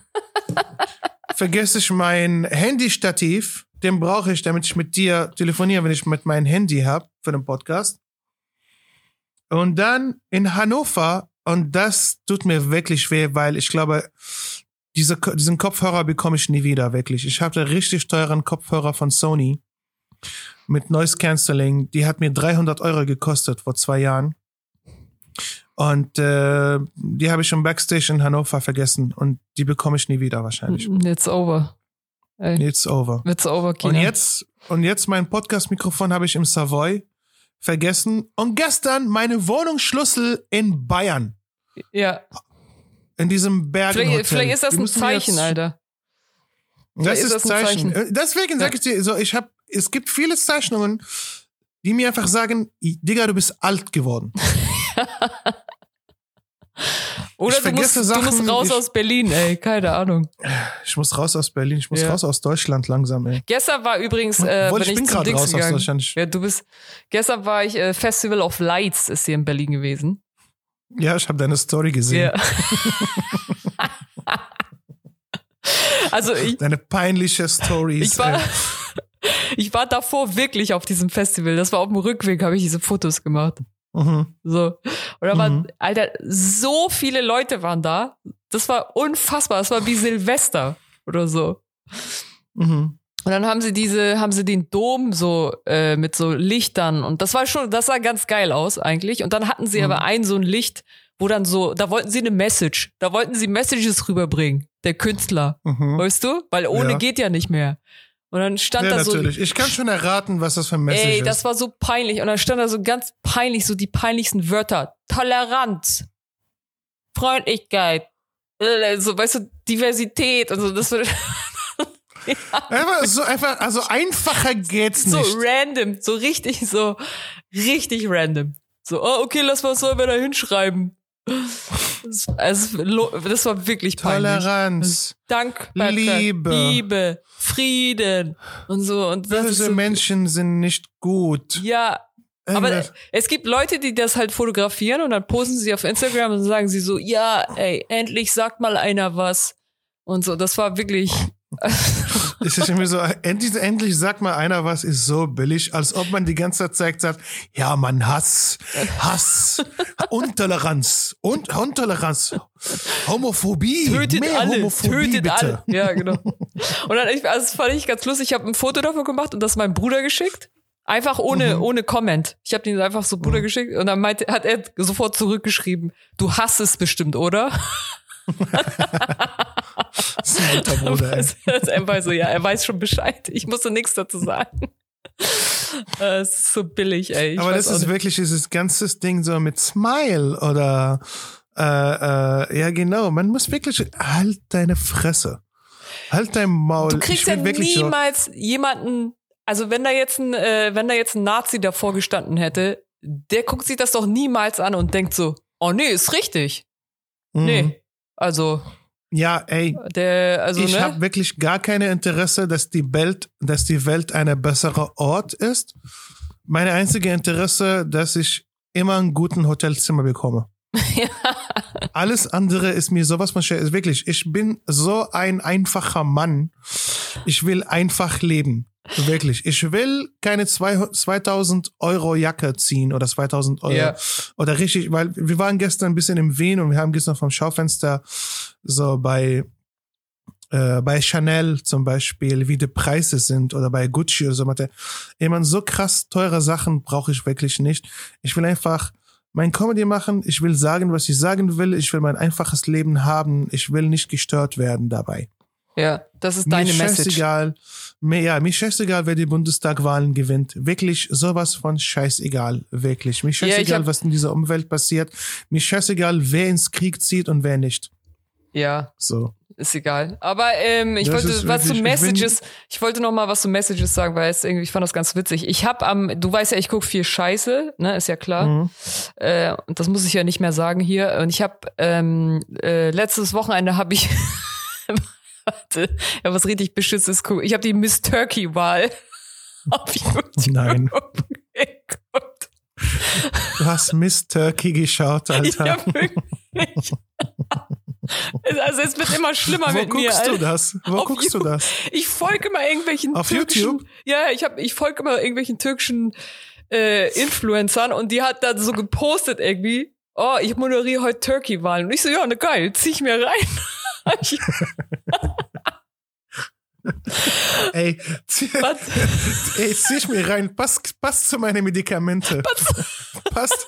S1: vergesse ich mein Handystativ den brauche ich, damit ich mit dir telefoniere, wenn ich mit meinem Handy habe für den Podcast. Und dann in Hannover, und das tut mir wirklich weh, weil ich glaube, diese, diesen Kopfhörer bekomme ich nie wieder, wirklich. Ich hatte richtig teuren Kopfhörer von Sony mit Noise Cancelling. Die hat mir 300 Euro gekostet vor zwei Jahren. Und äh, die habe ich im Backstage in Hannover vergessen. Und die bekomme ich nie wieder wahrscheinlich.
S2: It's over. Ey.
S1: It's over.
S2: It's over, Kina.
S1: Und jetzt, und jetzt mein Podcast-Mikrofon habe ich im Savoy vergessen. Und gestern meine Wohnungsschlüssel in Bayern.
S2: Ja.
S1: In diesem Bergenhotel.
S2: Vielleicht, vielleicht ist das ein Zeichen,
S1: jetzt-
S2: Alter.
S1: Das
S2: Vielleicht
S1: ist
S2: ist das ein
S1: Zeichen.
S2: Zeichen.
S1: Äh, Deswegen sage ich dir so, ich habe, es gibt viele Zeichnungen, die mir einfach sagen, Digga, du bist alt geworden.
S2: Oder
S1: Ich
S2: du musst,
S1: vergesse
S2: du musst
S1: Sachen,
S2: raus
S1: ich-
S2: aus Berlin, ey. Keine Ahnung.
S1: Ich muss raus aus Berlin, ich muss
S2: Ja.
S1: raus aus Deutschland langsam, ey.
S2: Gestern war übrigens, äh,
S1: Obwohl,
S2: bin
S1: ich bin gerade raus aus
S2: gegangen.
S1: Deutschland.
S2: Ja, du bist. Gestern war ich äh, Festival of Lights ist hier in Berlin gewesen.
S1: Ja, ich habe deine Story gesehen.
S2: Ja. also ich,
S1: Deine peinliche Stories.
S2: ich war, ich war davor wirklich auf diesem Festival. Das war auf dem Rückweg, habe ich diese Fotos gemacht.
S1: Mhm.
S2: So. Und da waren,
S1: Mhm.
S2: Alter, so viele Leute waren da. Das war unfassbar. Das war wie Silvester oder so.
S1: Mhm.
S2: Und dann haben sie diese, haben sie den Dom so äh, mit so Lichtern und das war schon, das sah ganz geil aus eigentlich. Und dann hatten sie
S1: Mhm.
S2: aber ein so ein Licht, wo dann so, da wollten sie eine Message, da wollten sie Messages rüberbringen, der Künstler,
S1: Mhm.
S2: weißt du? Weil ohne
S1: Ja.
S2: geht ja nicht mehr. Und dann stand
S1: Ja,
S2: da so,
S1: natürlich. Ich kann schon erraten, was das für ein Message
S2: ey,
S1: ist.
S2: das war so peinlich. Und dann stand da so ganz peinlich, so die peinlichsten Wörter. Toleranz, Freundlichkeit, so, weißt du, Diversität und so. Das war
S1: Einfach so einfach, also einfacher geht's
S2: so
S1: nicht.
S2: random, so richtig, so richtig random. So, oh, okay, lass sollen wir da hinschreiben. Das, also, das war wirklich peinlich.
S1: Toleranz.
S2: Dankbarkeit,
S1: Liebe.
S2: Liebe, Frieden und so. Und
S1: Böse
S2: so,
S1: Menschen sind nicht gut.
S2: ja, aber
S1: Irgendwas-
S2: es gibt Leute, die das halt fotografieren und dann posten sie auf Instagram und sagen sie so, ja, ey, endlich sagt mal einer was. Und so, das war wirklich,
S1: Es ist irgendwie so, endlich, endlich sagt mal einer was, ist so billig, als ob man die ganze Zeit sagt, ja, man Hass, Hass, Untoleranz, und Untoleranz, Homophobie,
S2: tötet
S1: mehr
S2: alle,
S1: Homophobie
S2: tötet
S1: bitte.
S2: alle. Ja, genau. Und dann, also das fand ich ganz lustig, ich habe ein Foto davon gemacht und das meinem Bruder geschickt. Einfach ohne,
S1: Mhm.
S2: ohne Comment. Ich habe den einfach so Bruder geschickt und dann meinte, hat er sofort zurückgeschrieben, du hasst es bestimmt, oder?
S1: Das ist
S2: einfach so, ja, er weiß schon Bescheid. Ich musste nichts dazu sagen. Äh, Es ist so billig, ey. Ich
S1: Aber das ist
S2: nicht.
S1: wirklich dieses ganze Ding so mit Smile oder äh, äh, ja genau, man muss wirklich halt deine Fresse. Halt dein Maul.
S2: Du kriegst ja
S1: wirklich so,
S2: niemals jemanden, also wenn da jetzt ein, äh, wenn da jetzt ein Nazi davor gestanden hätte, der guckt sich das doch niemals an und denkt so, oh nee, ist richtig.
S1: Mhm.
S2: Nee. Also,
S1: Ja, ey,
S2: der, also,
S1: ich
S2: ne?
S1: habe wirklich gar keine Interesse, dass die Welt, dass die Welt eine bessere Ort ist. Meine einzige Interesse, dass ich immer ein guten Hotelzimmer bekomme. Alles andere ist mir sowas von schwer. Wirklich, ich bin so ein einfacher Mann. Ich will einfach leben. Wirklich. Ich will keine zwei, 2000 Euro Jacke ziehen oder 2000 Euro.
S2: Ja.
S1: Oder richtig, weil wir waren gestern ein bisschen in Wien und wir haben gestern vom Schaufenster so bei, äh, bei Chanel zum Beispiel, wie die Preise sind oder bei Gucci oder so. Man, so krass teure Sachen brauche ich wirklich nicht. Ich will einfach mein Comedy machen. Ich will sagen, was ich sagen will. Ich will mein einfaches Leben haben. Ich will nicht gestört werden dabei.
S2: ja, das ist
S1: Mir
S2: deine
S1: ist
S2: Message.
S1: scheißegal. Mir, ja, mir scheißegal, wer die Bundestagwahlen gewinnt. Wirklich sowas von scheißegal. Wirklich. Mir
S2: Ja,
S1: scheißegal,
S2: hab-
S1: was in dieser Umwelt passiert. Mir scheißegal, wer ins Krieg zieht und wer nicht.
S2: Ja,
S1: So.
S2: Ist egal. Aber ähm, ich
S1: Das
S2: wollte was zu
S1: wirklich- ich bin-
S2: Messages, ich wollte noch mal was zu Messages sagen, weil es irgendwie, ich fand das ganz witzig. Ich habe am, du weißt ja, ich guck viel Scheiße, ne, ist ja klar.
S1: Mhm.
S2: Äh, und das muss ich ja nicht mehr sagen hier. Und ich habe ähm, äh, letztes Wochenende habe ich warte, ja was richtig beschissenes gucken. Ich habe die Miss Turkey Wahl auf YouTube
S1: Nein.
S2: geguckt.
S1: Du hast Miss Turkey geschaut, Alter.
S2: Ja, wirklich. Also es wird immer schlimmer
S1: Wo
S2: mit mir.
S1: guckst du
S2: Alter.
S1: das? Wo
S2: Auf
S1: guckst du
S2: YouTube.
S1: das?
S2: Ich folge immer irgendwelchen
S1: Auf
S2: türkischen,
S1: YouTube?
S2: Ja, ich hab, ich folge immer irgendwelchen türkischen äh, Influencern und die hat dann so gepostet irgendwie, oh, ich moderiere heute Turkey-Wahlen. Und ich so, ja, ne geil, zieh ich mir rein. ich,
S1: Ey, zieh,
S2: was?
S1: ey, zieh ich mir rein. Passt, passt zu meine Medikamente. Passt,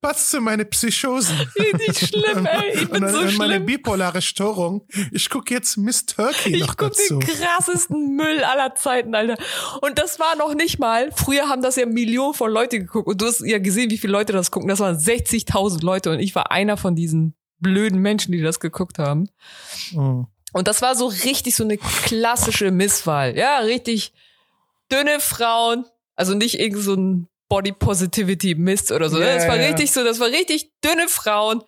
S1: passt zu meine Psychosen.
S2: Richtig schlimm, ey. Ich bin
S1: und,
S2: so
S1: und meine
S2: schlimm.
S1: bipolare Störung. Ich gucke jetzt Miss Turkey noch
S2: Ich guck
S1: dazu.
S2: den krassesten Müll aller Zeiten, Alter. Und das war noch nicht mal, früher haben das ja Millionen von Leute geguckt und du hast ja gesehen, wie viele Leute das gucken. Das waren 60.000 Leute und ich war einer von diesen blöden Menschen, die das geguckt haben.
S1: Mhm.
S2: Und das war so richtig so eine klassische Misswahl. Ja, richtig dünne Frauen, also nicht irgend so ein Body Positivity Mist oder so. ne?
S1: Ja,
S2: das war
S1: ja, ja.
S2: richtig so, das war richtig dünne Frauen,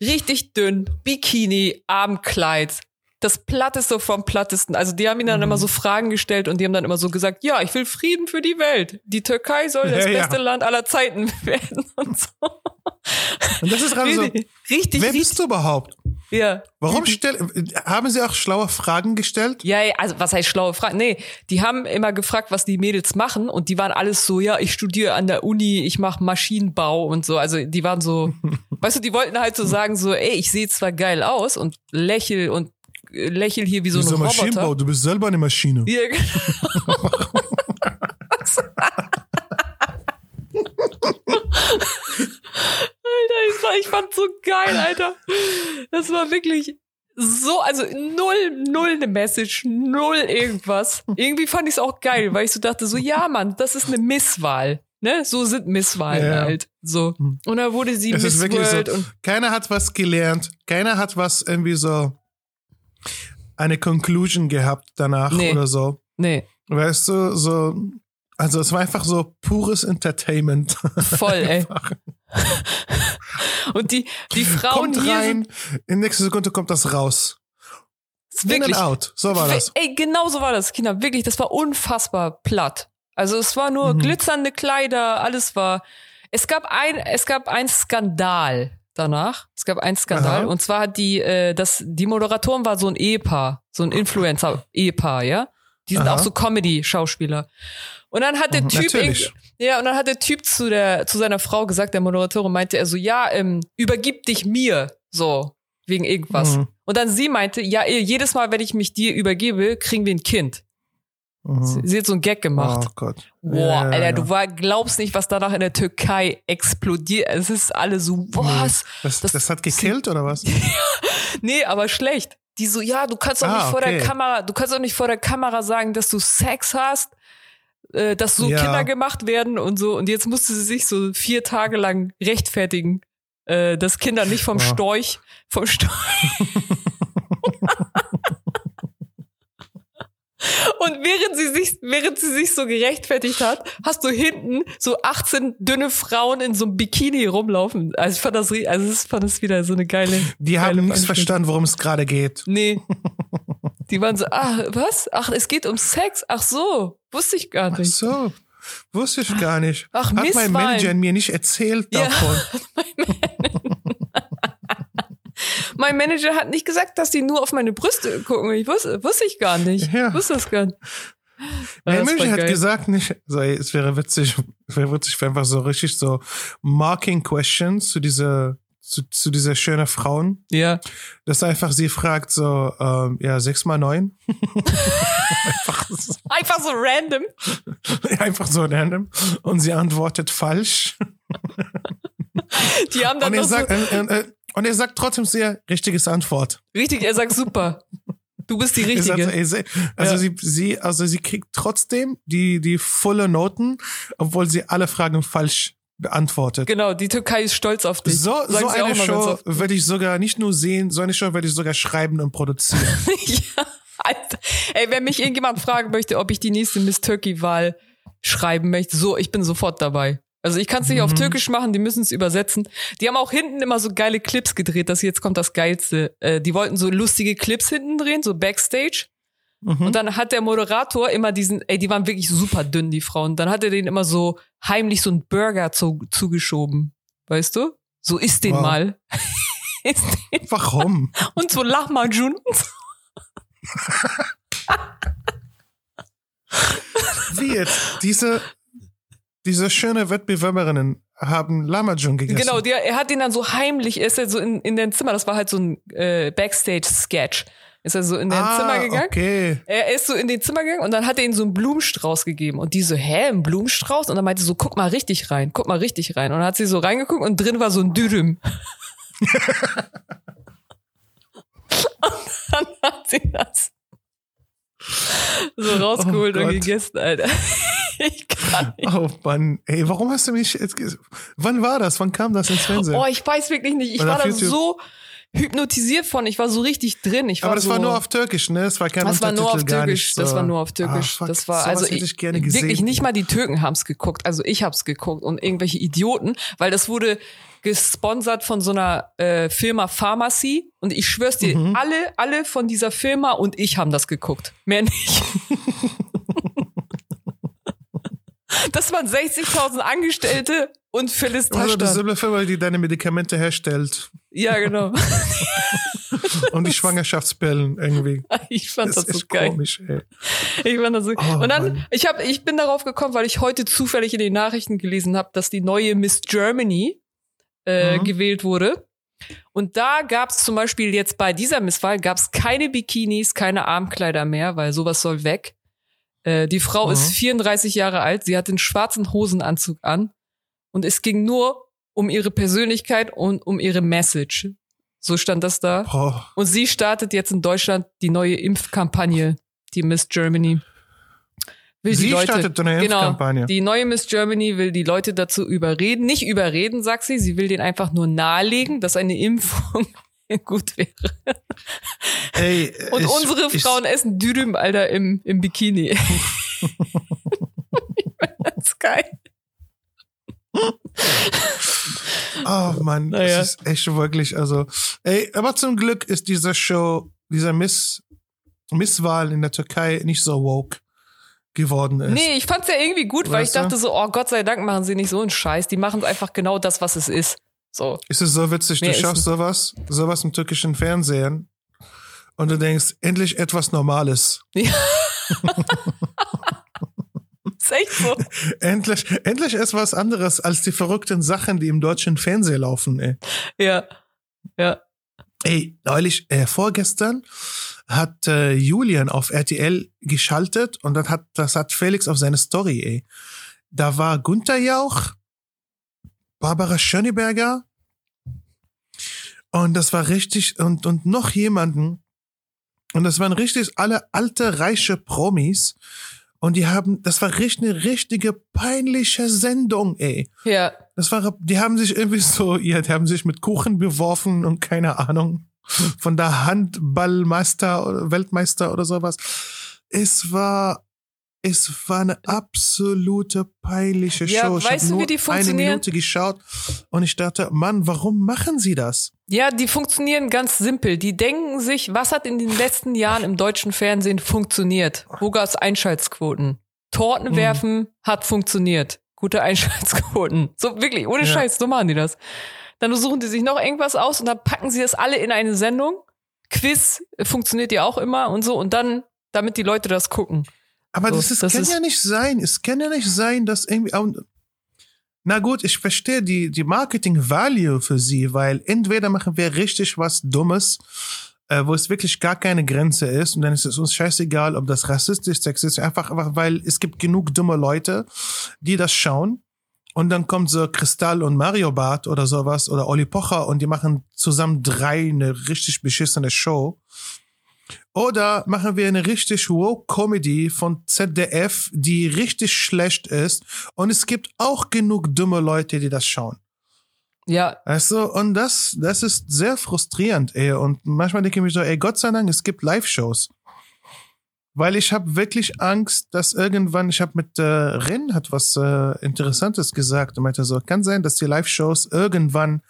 S2: richtig dünn, Bikini, Abendkleid. Das Platteste vom Plattesten. Also die haben ihnen dann
S1: Mhm.
S2: immer so Fragen gestellt und die haben dann immer so gesagt, ja, ich will Frieden für die Welt. Die Türkei soll das
S1: Ja, ja.
S2: beste Land aller Zeiten werden und so.
S1: Und das ist gerade so.
S2: Richtig,
S1: Wer bist du überhaupt?
S2: Ja.
S1: Warum stell, haben sie auch schlaue Fragen gestellt?
S2: Ja, ja, also was heißt schlaue Fragen? Nee, die haben immer gefragt, was die Mädels machen und die waren alles so, ja, ich studiere an der Uni, ich mache Maschinenbau und so. Also die waren so, weißt du, die wollten halt so sagen, so, ey, ich sehe zwar geil aus und lächel und äh, lächel hier wie so ein
S1: Maschinenbau?
S2: Roboter.
S1: Du bist selber eine Maschine.
S2: Ja, genau. Alter, ich, ich fand so geil, Alter. Das war wirklich so, also null, null eine Message, null irgendwas. Irgendwie fand ich es auch geil, weil ich so dachte, so, ja, Mann, das ist eine Misswahl. Ne? So sind Misswahlen
S1: Ja.
S2: halt. So. Und da wurde sie
S1: Es
S2: Miss
S1: wirklich so.
S2: World und
S1: Keiner hat was gelernt. Keiner hat was irgendwie so eine Conclusion gehabt danach
S2: Nee.
S1: oder so.
S2: nee,
S1: Weißt du, so, also es war einfach so pures Entertainment.
S2: voll, ey. und die, die Frauen
S1: kommt
S2: hier
S1: rein, in nächster Sekunde kommt das raus.
S2: sind
S1: In
S2: wirklich
S1: and out. So war das.
S2: Ey, genau so war das, Kinder. Wirklich, das war unfassbar platt. Also es war nur
S1: Mhm.
S2: glitzernde Kleider, alles war. Es gab ein, es gab ein Skandal danach. Es gab einen Skandal
S1: Aha.
S2: und zwar hat die, äh, das, die Moderatorin war so ein Ehepaar, so ein Influencer-Ehepaar, ja. Die sind
S1: Aha.
S2: auch so Comedy-Schauspieler. Und dann hat der
S1: Mhm,
S2: Typ, irgendwie- ja, und dann hat der Typ zu der, zu seiner Frau gesagt, der Moderatorin meinte er so, ja, ähm, übergib dich mir, so, wegen irgendwas.
S1: Mhm.
S2: Und dann sie meinte, ja, jedes Mal, wenn ich mich dir übergebe, kriegen wir ein Kind. Sie,
S1: Mhm.
S2: sie hat so einen Gag gemacht.
S1: Oh Gott.
S2: Boah,
S1: Ja,
S2: Alter,
S1: ja.
S2: du war, glaubst nicht, was danach in der Türkei explodiert. Es ist alle so, was?
S1: Das,
S2: Das-
S1: das, hat gekillt oder was?
S2: Nee, aber schlecht. Die so, ja, du kannst doch
S1: Ah,
S2: nicht vor der
S1: okay.
S2: Kamera, du kannst doch nicht vor der Kamera sagen, dass du Sex hast, äh, dass so
S1: Ja.
S2: Kinder gemacht werden und so. Und jetzt musste sie sich so vier Tage lang rechtfertigen, äh, dass Kinder nicht vom
S1: Wow.
S2: Storch, vom Storch. Und während sie sich, während sie sich so gerechtfertigt hat, hast du hinten so 18 dünne Frauen in so einem Bikini rumlaufen. Also ich fand das, also ich fand das wieder so eine geile.
S1: Die
S2: geile
S1: haben nichts verstanden, worum es gerade geht.
S2: Nee. Die waren so, ah, was? Ach, es geht um Sex. Ach so, wusste ich gar
S1: Ach
S2: nicht.
S1: so. Wusste ich gar nicht.
S2: Ach,
S1: Hat mein. Manager mir nicht erzählt
S2: Ja. Mein Manager hat nicht gesagt, dass die nur auf meine Brüste gucken. Ich wusste, wusste ich gar nicht.
S1: Ja.
S2: Wusste das gar nicht.
S1: Mein Manager hat
S2: geil.
S1: gesagt, nicht, so, ey, es wäre witzig, es wäre witzig, wenn einfach so richtig so Marking Questions zu dieser, zu, zu dieser schönen Frauen,
S2: Ja.
S1: dass einfach sie fragt so, ähm, ja, sechs mal neun. einfach, so,
S2: Einfach so random.
S1: einfach so random. Und sie antwortet falsch.
S2: Die haben dann
S1: Und er sagt,
S2: so,
S1: äh, äh, äh, und er sagt trotzdem sehr richtiges Antwort.
S2: richtig, er sagt super. Du bist die Richtige.
S1: sie- also
S2: Ja.
S1: sie, sie, also sie kriegt trotzdem die, die volle Noten, obwohl sie alle Fragen falsch beantwortet.
S2: Genau, die Türkei ist stolz auf dich.
S1: So, so eine Show würde ich sogar nicht nur sehen, so eine Show würde ich sogar schreiben und produzieren.
S2: ja, Alter. Ey, wenn mich irgendjemand fragen möchte, ob ich die nächste Miss Turkey-Wahl schreiben möchte, so, ich bin sofort dabei. Also ich kann es nicht auf
S1: Mhm.
S2: Türkisch machen, die müssen es übersetzen. Die haben auch hinten immer so geile Clips gedreht, das jetzt kommt das Geilste. Äh, die wollten so lustige Clips hinten drehen, so Backstage.
S1: Mhm.
S2: Und dann hat der Moderator immer diesen, ey, die waren wirklich super dünn, die Frauen. Dann hat er denen immer so heimlich so einen Burger zu, zugeschoben. Weißt du? So isst den
S1: Wow.
S2: mal. isst den
S1: Warum?
S2: und so Lahmacun.
S1: Wie jetzt? Diese, diese schöne Wettbewerberinnen haben Lamajun gegessen.
S2: Genau, der, er hat ihn dann so heimlich, er ist er so in, in den Zimmer, das war halt so ein äh, Backstage-Sketch. Ist er so in den
S1: ah,
S2: Zimmer gegangen?
S1: Okay.
S2: Er ist so in den Zimmer gegangen und dann hat er ihm so einen Blumenstrauß gegeben. Und die so, hä, ein Blumenstrauß? Und dann meinte sie so, guck mal richtig rein, guck mal richtig rein. Und dann hat sie so reingeguckt und drin war so ein Dürüm. und dann hat sie das so rausgeholt
S1: Oh
S2: und gegessen, Alter. Ich kann nicht.
S1: Oh Mann, ey, warum hast du mich jetzt Wann war das? Wann kam das ins Fernsehen?
S2: Oh, ich weiß wirklich nicht. Ich
S1: Oder
S2: war da
S1: YouTube.
S2: so hypnotisiert von. Ich war so richtig drin. Ich war
S1: Aber das
S2: so,
S1: war nur auf Türkisch, ne? Es war kein
S2: Das war nur auf Türkisch.
S1: nicht
S2: Das
S1: so.
S2: war nur auf Türkisch.
S1: Ah, fuck,
S2: das war also
S1: ich gerne gesehen.
S2: wirklich nicht mal die Türken haben's geguckt. Also ich hab's geguckt und irgendwelche Idioten, weil das wurde gesponsert von so einer äh, Firma Pharmacy und ich schwör's dir,
S1: Mhm.
S2: alle alle von dieser Firma und ich haben das geguckt. Mehr nicht. Das waren 60.000 Angestellte und Phyllis
S1: Also
S2: Taschtan.
S1: dieselbe Firma, die deine Medikamente herstellt
S2: Ja, genau.
S1: und die Schwangerschaftspillen irgendwie.
S2: Ich fand
S1: Das
S2: das, so geil.
S1: komisch, ey.
S2: Ich fand das so.
S1: Oh,
S2: und dann,
S1: Mann.
S2: ich habe, ich bin darauf gekommen, weil ich heute zufällig in den Nachrichten gelesen habe, dass die neue Miss Germany äh,
S1: Mhm.
S2: gewählt wurde. Und da gab's zum Beispiel jetzt bei dieser Misswahl gab's keine Bikinis, keine Armkleider mehr, weil sowas soll weg. Äh, die Frau
S1: Mhm.
S2: ist 34 Jahre alt, sie hat den schwarzen Hosenanzug an und es ging nur um ihre Persönlichkeit und um ihre Message. So stand das da.
S1: Boah.
S2: Und sie startet jetzt in Deutschland die neue Impfkampagne, die Miss Germany. Will
S1: Sie
S2: die Leute,
S1: startet eine
S2: genau,
S1: Impfkampagne.
S2: die neue Miss Germany will die Leute dazu überreden, nicht überreden, sagt sie, sie will denen einfach nur nahelegen, dass eine Impfung gut wäre.
S1: Ey,
S2: Und
S1: ich,
S2: unsere
S1: ich,
S2: Frauen essen Dürüm, Alter, im, im Bikini. ich find das geil.
S1: Oh Mann,
S2: Naja.
S1: das ist echt wirklich, also, ey, aber zum Glück ist diese Show, dieser Miss, Misswahl in der Türkei nicht so woke geworden ist.
S2: Nee, ich fand's ja irgendwie gut, weil ich
S1: Weißt
S2: dachte so, oh Gott sei Dank machen sie nicht so einen Scheiß. Die machen einfach genau das, was es ist. So.
S1: Ist es so witzig, du
S2: Mehr
S1: schaust
S2: nicht.
S1: sowas, sowas im türkischen Fernsehen und du denkst, endlich etwas Normales.
S2: Ist echt so.
S1: Endlich, endlich ist was anderes als die verrückten Sachen, die im deutschen Fernsehen laufen, ey.
S2: Ja. Ja.
S1: Ey, neulich, äh, vorgestern hat äh, Julian auf RTL geschaltet und das hat, das hat Felix auf seine Story, ey. Da war Gunther Jauch, Barbara Schöneberger und das war richtig, und, und noch jemanden. Und das waren richtig alle alte, reiche Promis. Und die haben, das war richtig eine richtige peinliche Sendung, ey.
S2: Ja.
S1: Das war, die haben sich irgendwie so, ja, die haben sich mit Kuchen beworfen und keine Ahnung von der Handballmeister oder Weltmeister oder sowas. Es war, es war eine absolute peinliche
S2: Ja,
S1: Show. Ich
S2: weißt du, wie die
S1: eine
S2: funktionieren?
S1: Minute geschaut und ich dachte, Mann, warum machen sie das?
S2: Ja, die funktionieren ganz simpel. Die denken sich, was hat in den letzten Jahren im deutschen Fernsehen funktioniert? Wo gab's Einschaltsquoten? Torten
S1: Mhm.
S2: werfen hat funktioniert. Gute Einschaltsquoten. So wirklich, ohne
S1: Ja.
S2: Scheiß, so machen die das. Dann suchen die sich noch irgendwas aus und dann packen sie das alle in eine Sendung. Quiz funktioniert ja auch immer und so und dann, damit die Leute das gucken.
S1: Aber
S2: So,
S1: das, ist,
S2: das
S1: kann
S2: ist-
S1: ja nicht sein. Es kann ja nicht sein, dass irgendwie. Na gut, ich verstehe die, die Marketing-Value für sie, weil entweder machen wir richtig was Dummes, äh, wo es wirklich gar keine Grenze ist und dann ist es uns scheißegal, ob das rassistisch, sexistisch, einfach, einfach weil es gibt genug dumme Leute, die das schauen. Und dann kommt so Kristall und Mario Bart oder sowas oder Olli Pocher und die machen zusammen drei eine richtig beschissene Show. Oder machen wir eine richtig woke Comedy von ZDF, die richtig schlecht ist. Und es gibt auch genug dumme Leute, die das schauen.
S2: Ja,
S1: du, und das, das ist sehr frustrierend, ey. Und manchmal denke ich mir so, ey, Gott sei Dank, es gibt Live-Shows. Weil ich habe wirklich Angst, dass irgendwann, ich habe mit äh, Rin hat was äh, Interessantes gesagt und meinte so, kann sein, dass die Live-Shows irgendwann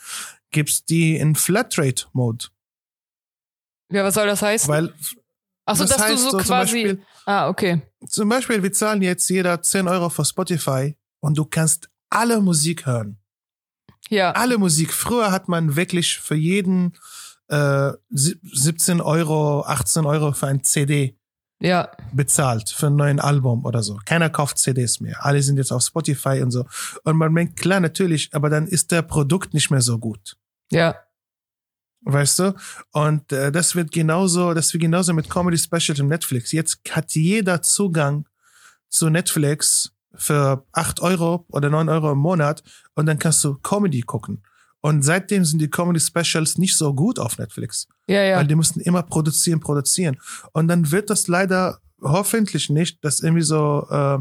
S1: gibt's die in Flatrate-Mode.
S2: Ja, was soll das heißen?
S1: Weil
S2: Achso,
S1: das
S2: dass du so
S1: so
S2: quasi.
S1: Beispiel-
S2: ah, okay.
S1: Zum Beispiel, wir zahlen jetzt jeder 10 Euro für Spotify und du kannst alle Musik hören.
S2: Ja.
S1: Alle Musik. Früher hat man wirklich für jeden äh, 17 Euro, 18 Euro für ein CD
S2: Ja.
S1: bezahlt für ein neues Album oder so. Keiner kauft CDs mehr. Alle sind jetzt auf Spotify und so. Und man denkt, klar, natürlich, aber dann ist der Produkt nicht mehr so gut.
S2: Ja.
S1: Weißt du? Und äh, das wird genauso, das wird genauso mit Comedy Special im Netflix. Jetzt hat jeder Zugang zu Netflix für acht Euro oder neun Euro im Monat und dann kannst du Comedy gucken. Und seitdem sind die Comedy Specials nicht so gut auf Netflix.
S2: Ja, ja.
S1: Weil die mussten immer produzieren, produzieren. Und dann wird das leider hoffentlich nicht, dass irgendwie so äh,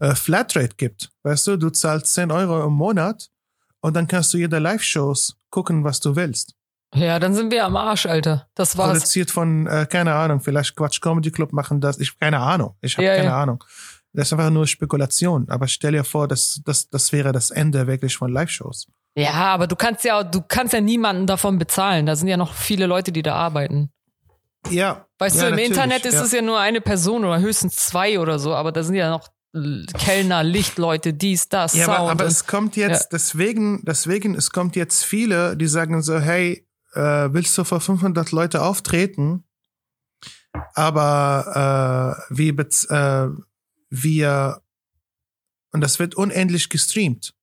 S1: äh, Flatrate gibt. Weißt du, du zahlst 10 Euro im Monat und dann kannst du jede Live-Shows gucken, was du willst.
S2: Ja, dann sind wir am Arsch, Alter. Das war's.
S1: Produziert von, äh, keine Ahnung, vielleicht Quatsch Comedy Club machen das. Ich keine Ahnung. Ich habe
S2: Ja,
S1: keine
S2: ja.
S1: Ahnung. Das ist einfach nur Spekulation. Aber stell dir vor, das, das, das wäre das Ende wirklich von Live-Shows.
S2: Ja, aber du kannst ja, du kannst ja niemanden davon bezahlen. Da sind ja noch viele Leute, die da arbeiten.
S1: Ja.
S2: Weißt
S1: ja,
S2: du, im Internet ist es ja nur eine Person oder höchstens zwei oder so, aber da sind ja noch Kellner, Lichtleute, dies, das,
S1: Ja,
S2: Sound.
S1: aber, aber es kommt jetzt, deswegen, deswegen, es kommt jetzt viele, die sagen so, hey, äh, willst du vor 500 Leute auftreten? Aber äh, wie, bez- äh, wir, und das wird unendlich gestreamt.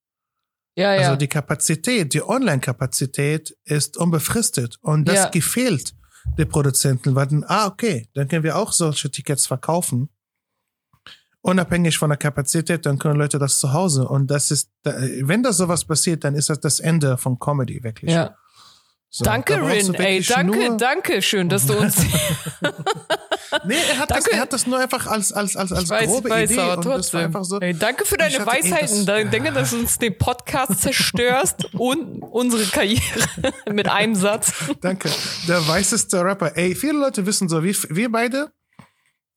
S2: ja, ja.
S1: Also die Kapazität, die Online-Kapazität ist unbefristet und das
S2: Ja.
S1: gefehlt den Produzenten, weil dann, ah, okay, dann können wir auch solche Tickets verkaufen. Unabhängig von der Kapazität, dann können Leute das zu Hause. Und das ist, wenn da sowas passiert, dann ist das das Ende von Comedy, wirklich.
S2: ja.
S1: So,
S2: Danke,
S1: da
S2: Rin, ey, danke, danke schön, dass du uns.
S1: Nee, er hat, das, er hat das nur einfach als, als, als, als
S2: ich weiß,
S1: grobe
S2: ich weiß,
S1: Idee.
S2: aber
S1: und das war
S2: trotzdem.
S1: einfach so.
S2: ey, danke für deine
S1: Ich hatte eh
S2: Weisheiten.
S1: das-
S2: Da- Danke, dass du uns den Podcast zerstörst und unsere Karriere mit einem Satz.
S1: Danke. Der weißeste Rapper. Ey, viele Leute wissen so, wie, wir beide,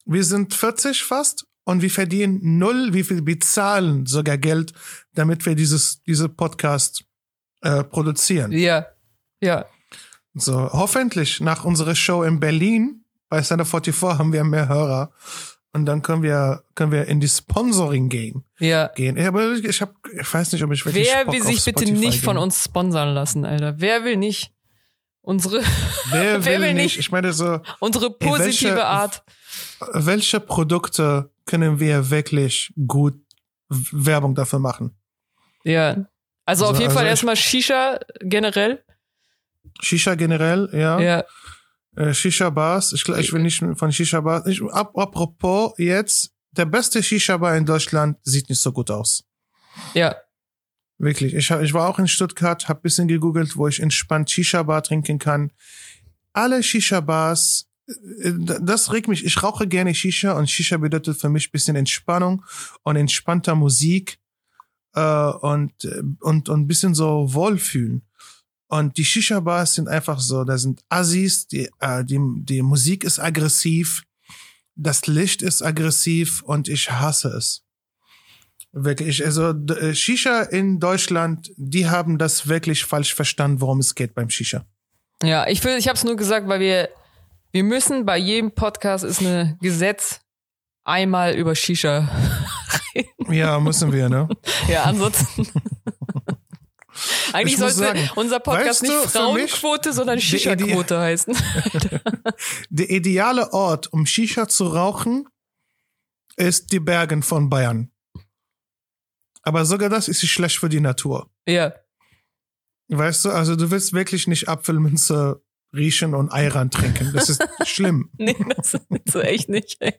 S1: wir sind 40 fast und wir verdienen null, wie viel bezahlen sogar Geld, damit wir dieses, diese Podcast äh, produzieren.
S2: Ja. Ja.
S1: So, hoffentlich nach unserer Show in Berlin bei Center 44 haben wir mehr Hörer und dann können wir, können wir in die Sponsoring gehen.
S2: Ja.
S1: gehen. Ja, aber ich hab, ich weiß nicht, ob ich wirklich
S2: Wer
S1: Bock
S2: will
S1: auf
S2: sich bitte nicht von
S1: gehen.
S2: uns sponsern lassen, Alter? Wer will nicht unsere,
S1: Wer will,
S2: wer will
S1: nicht?
S2: nicht?
S1: Ich meine so,
S2: unsere positive
S1: welche-
S2: Art?
S1: welche Produkte können wir wirklich gut Werbung dafür machen?
S2: Ja. Also auf
S1: Also-
S2: jeden Fall
S1: also ich-
S2: erstmal Shisha generell.
S1: Shisha generell, ja.
S2: Ja.
S1: Äh, Shisha-Bars. Ich, ich will nicht von Shisha-Bars. Ap apropos jetzt, der beste Shisha-Bar in Deutschland sieht nicht so gut aus.
S2: Ja.
S1: Wirklich. Ich, ich war auch in Stuttgart, habe bisschen gegoogelt, wo ich entspannt Shisha-Bar trinken kann. Alle Shisha-Bars, äh, das regt mich. Ich rauche gerne Shisha und Shisha bedeutet für mich bisschen Entspannung und entspannter Musik äh, und, äh, und, und ein bisschen so Wohlfühlen. Und die Shisha-Bars sind einfach so, da sind Assis, die, äh, die, die Musik ist aggressiv, das Licht ist aggressiv und ich hasse es. Wirklich, also äh, Shisha in Deutschland, die haben das wirklich falsch verstanden, worum es geht beim Shisha.
S2: Ja, ich will, ich habe es nur gesagt, weil wir, wir müssen bei jedem Podcast ist eine Gesetz einmal über Shisha.
S1: Ja, müssen wir, ne?
S2: Ja, ansonsten. Eigentlich sollte
S1: sagen,
S2: unser Podcast
S1: weißt du,
S2: nicht Frauenquote, sondern Shisha-Quote heißen.
S1: Der ideale Ort, um Shisha zu rauchen, ist die Bergen von Bayern. Aber sogar das ist schlecht für die Natur.
S2: ja.
S1: Weißt du, also du willst wirklich nicht Apfelminze riechen und Ayran trinken. Das ist schlimm.
S2: Nee, das ist so echt nicht. Ey.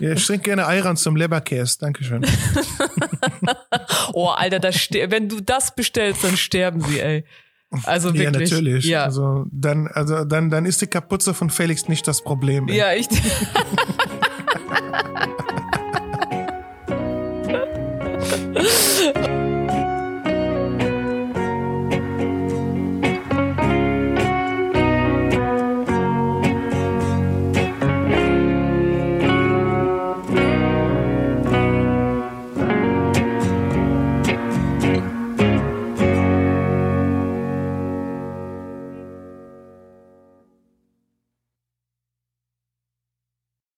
S1: Ja, ich trinke gerne Ayran zum Leberkäse. Dankeschön.
S2: Oh, Alter, das wenn du das bestellst, dann sterben sie, ey. Also
S1: Ja,
S2: wirklich.
S1: natürlich.
S2: Ja,
S1: Also dann, also dann, dann ist die Kapuze von Felix nicht das Problem. ey.
S2: ja ich.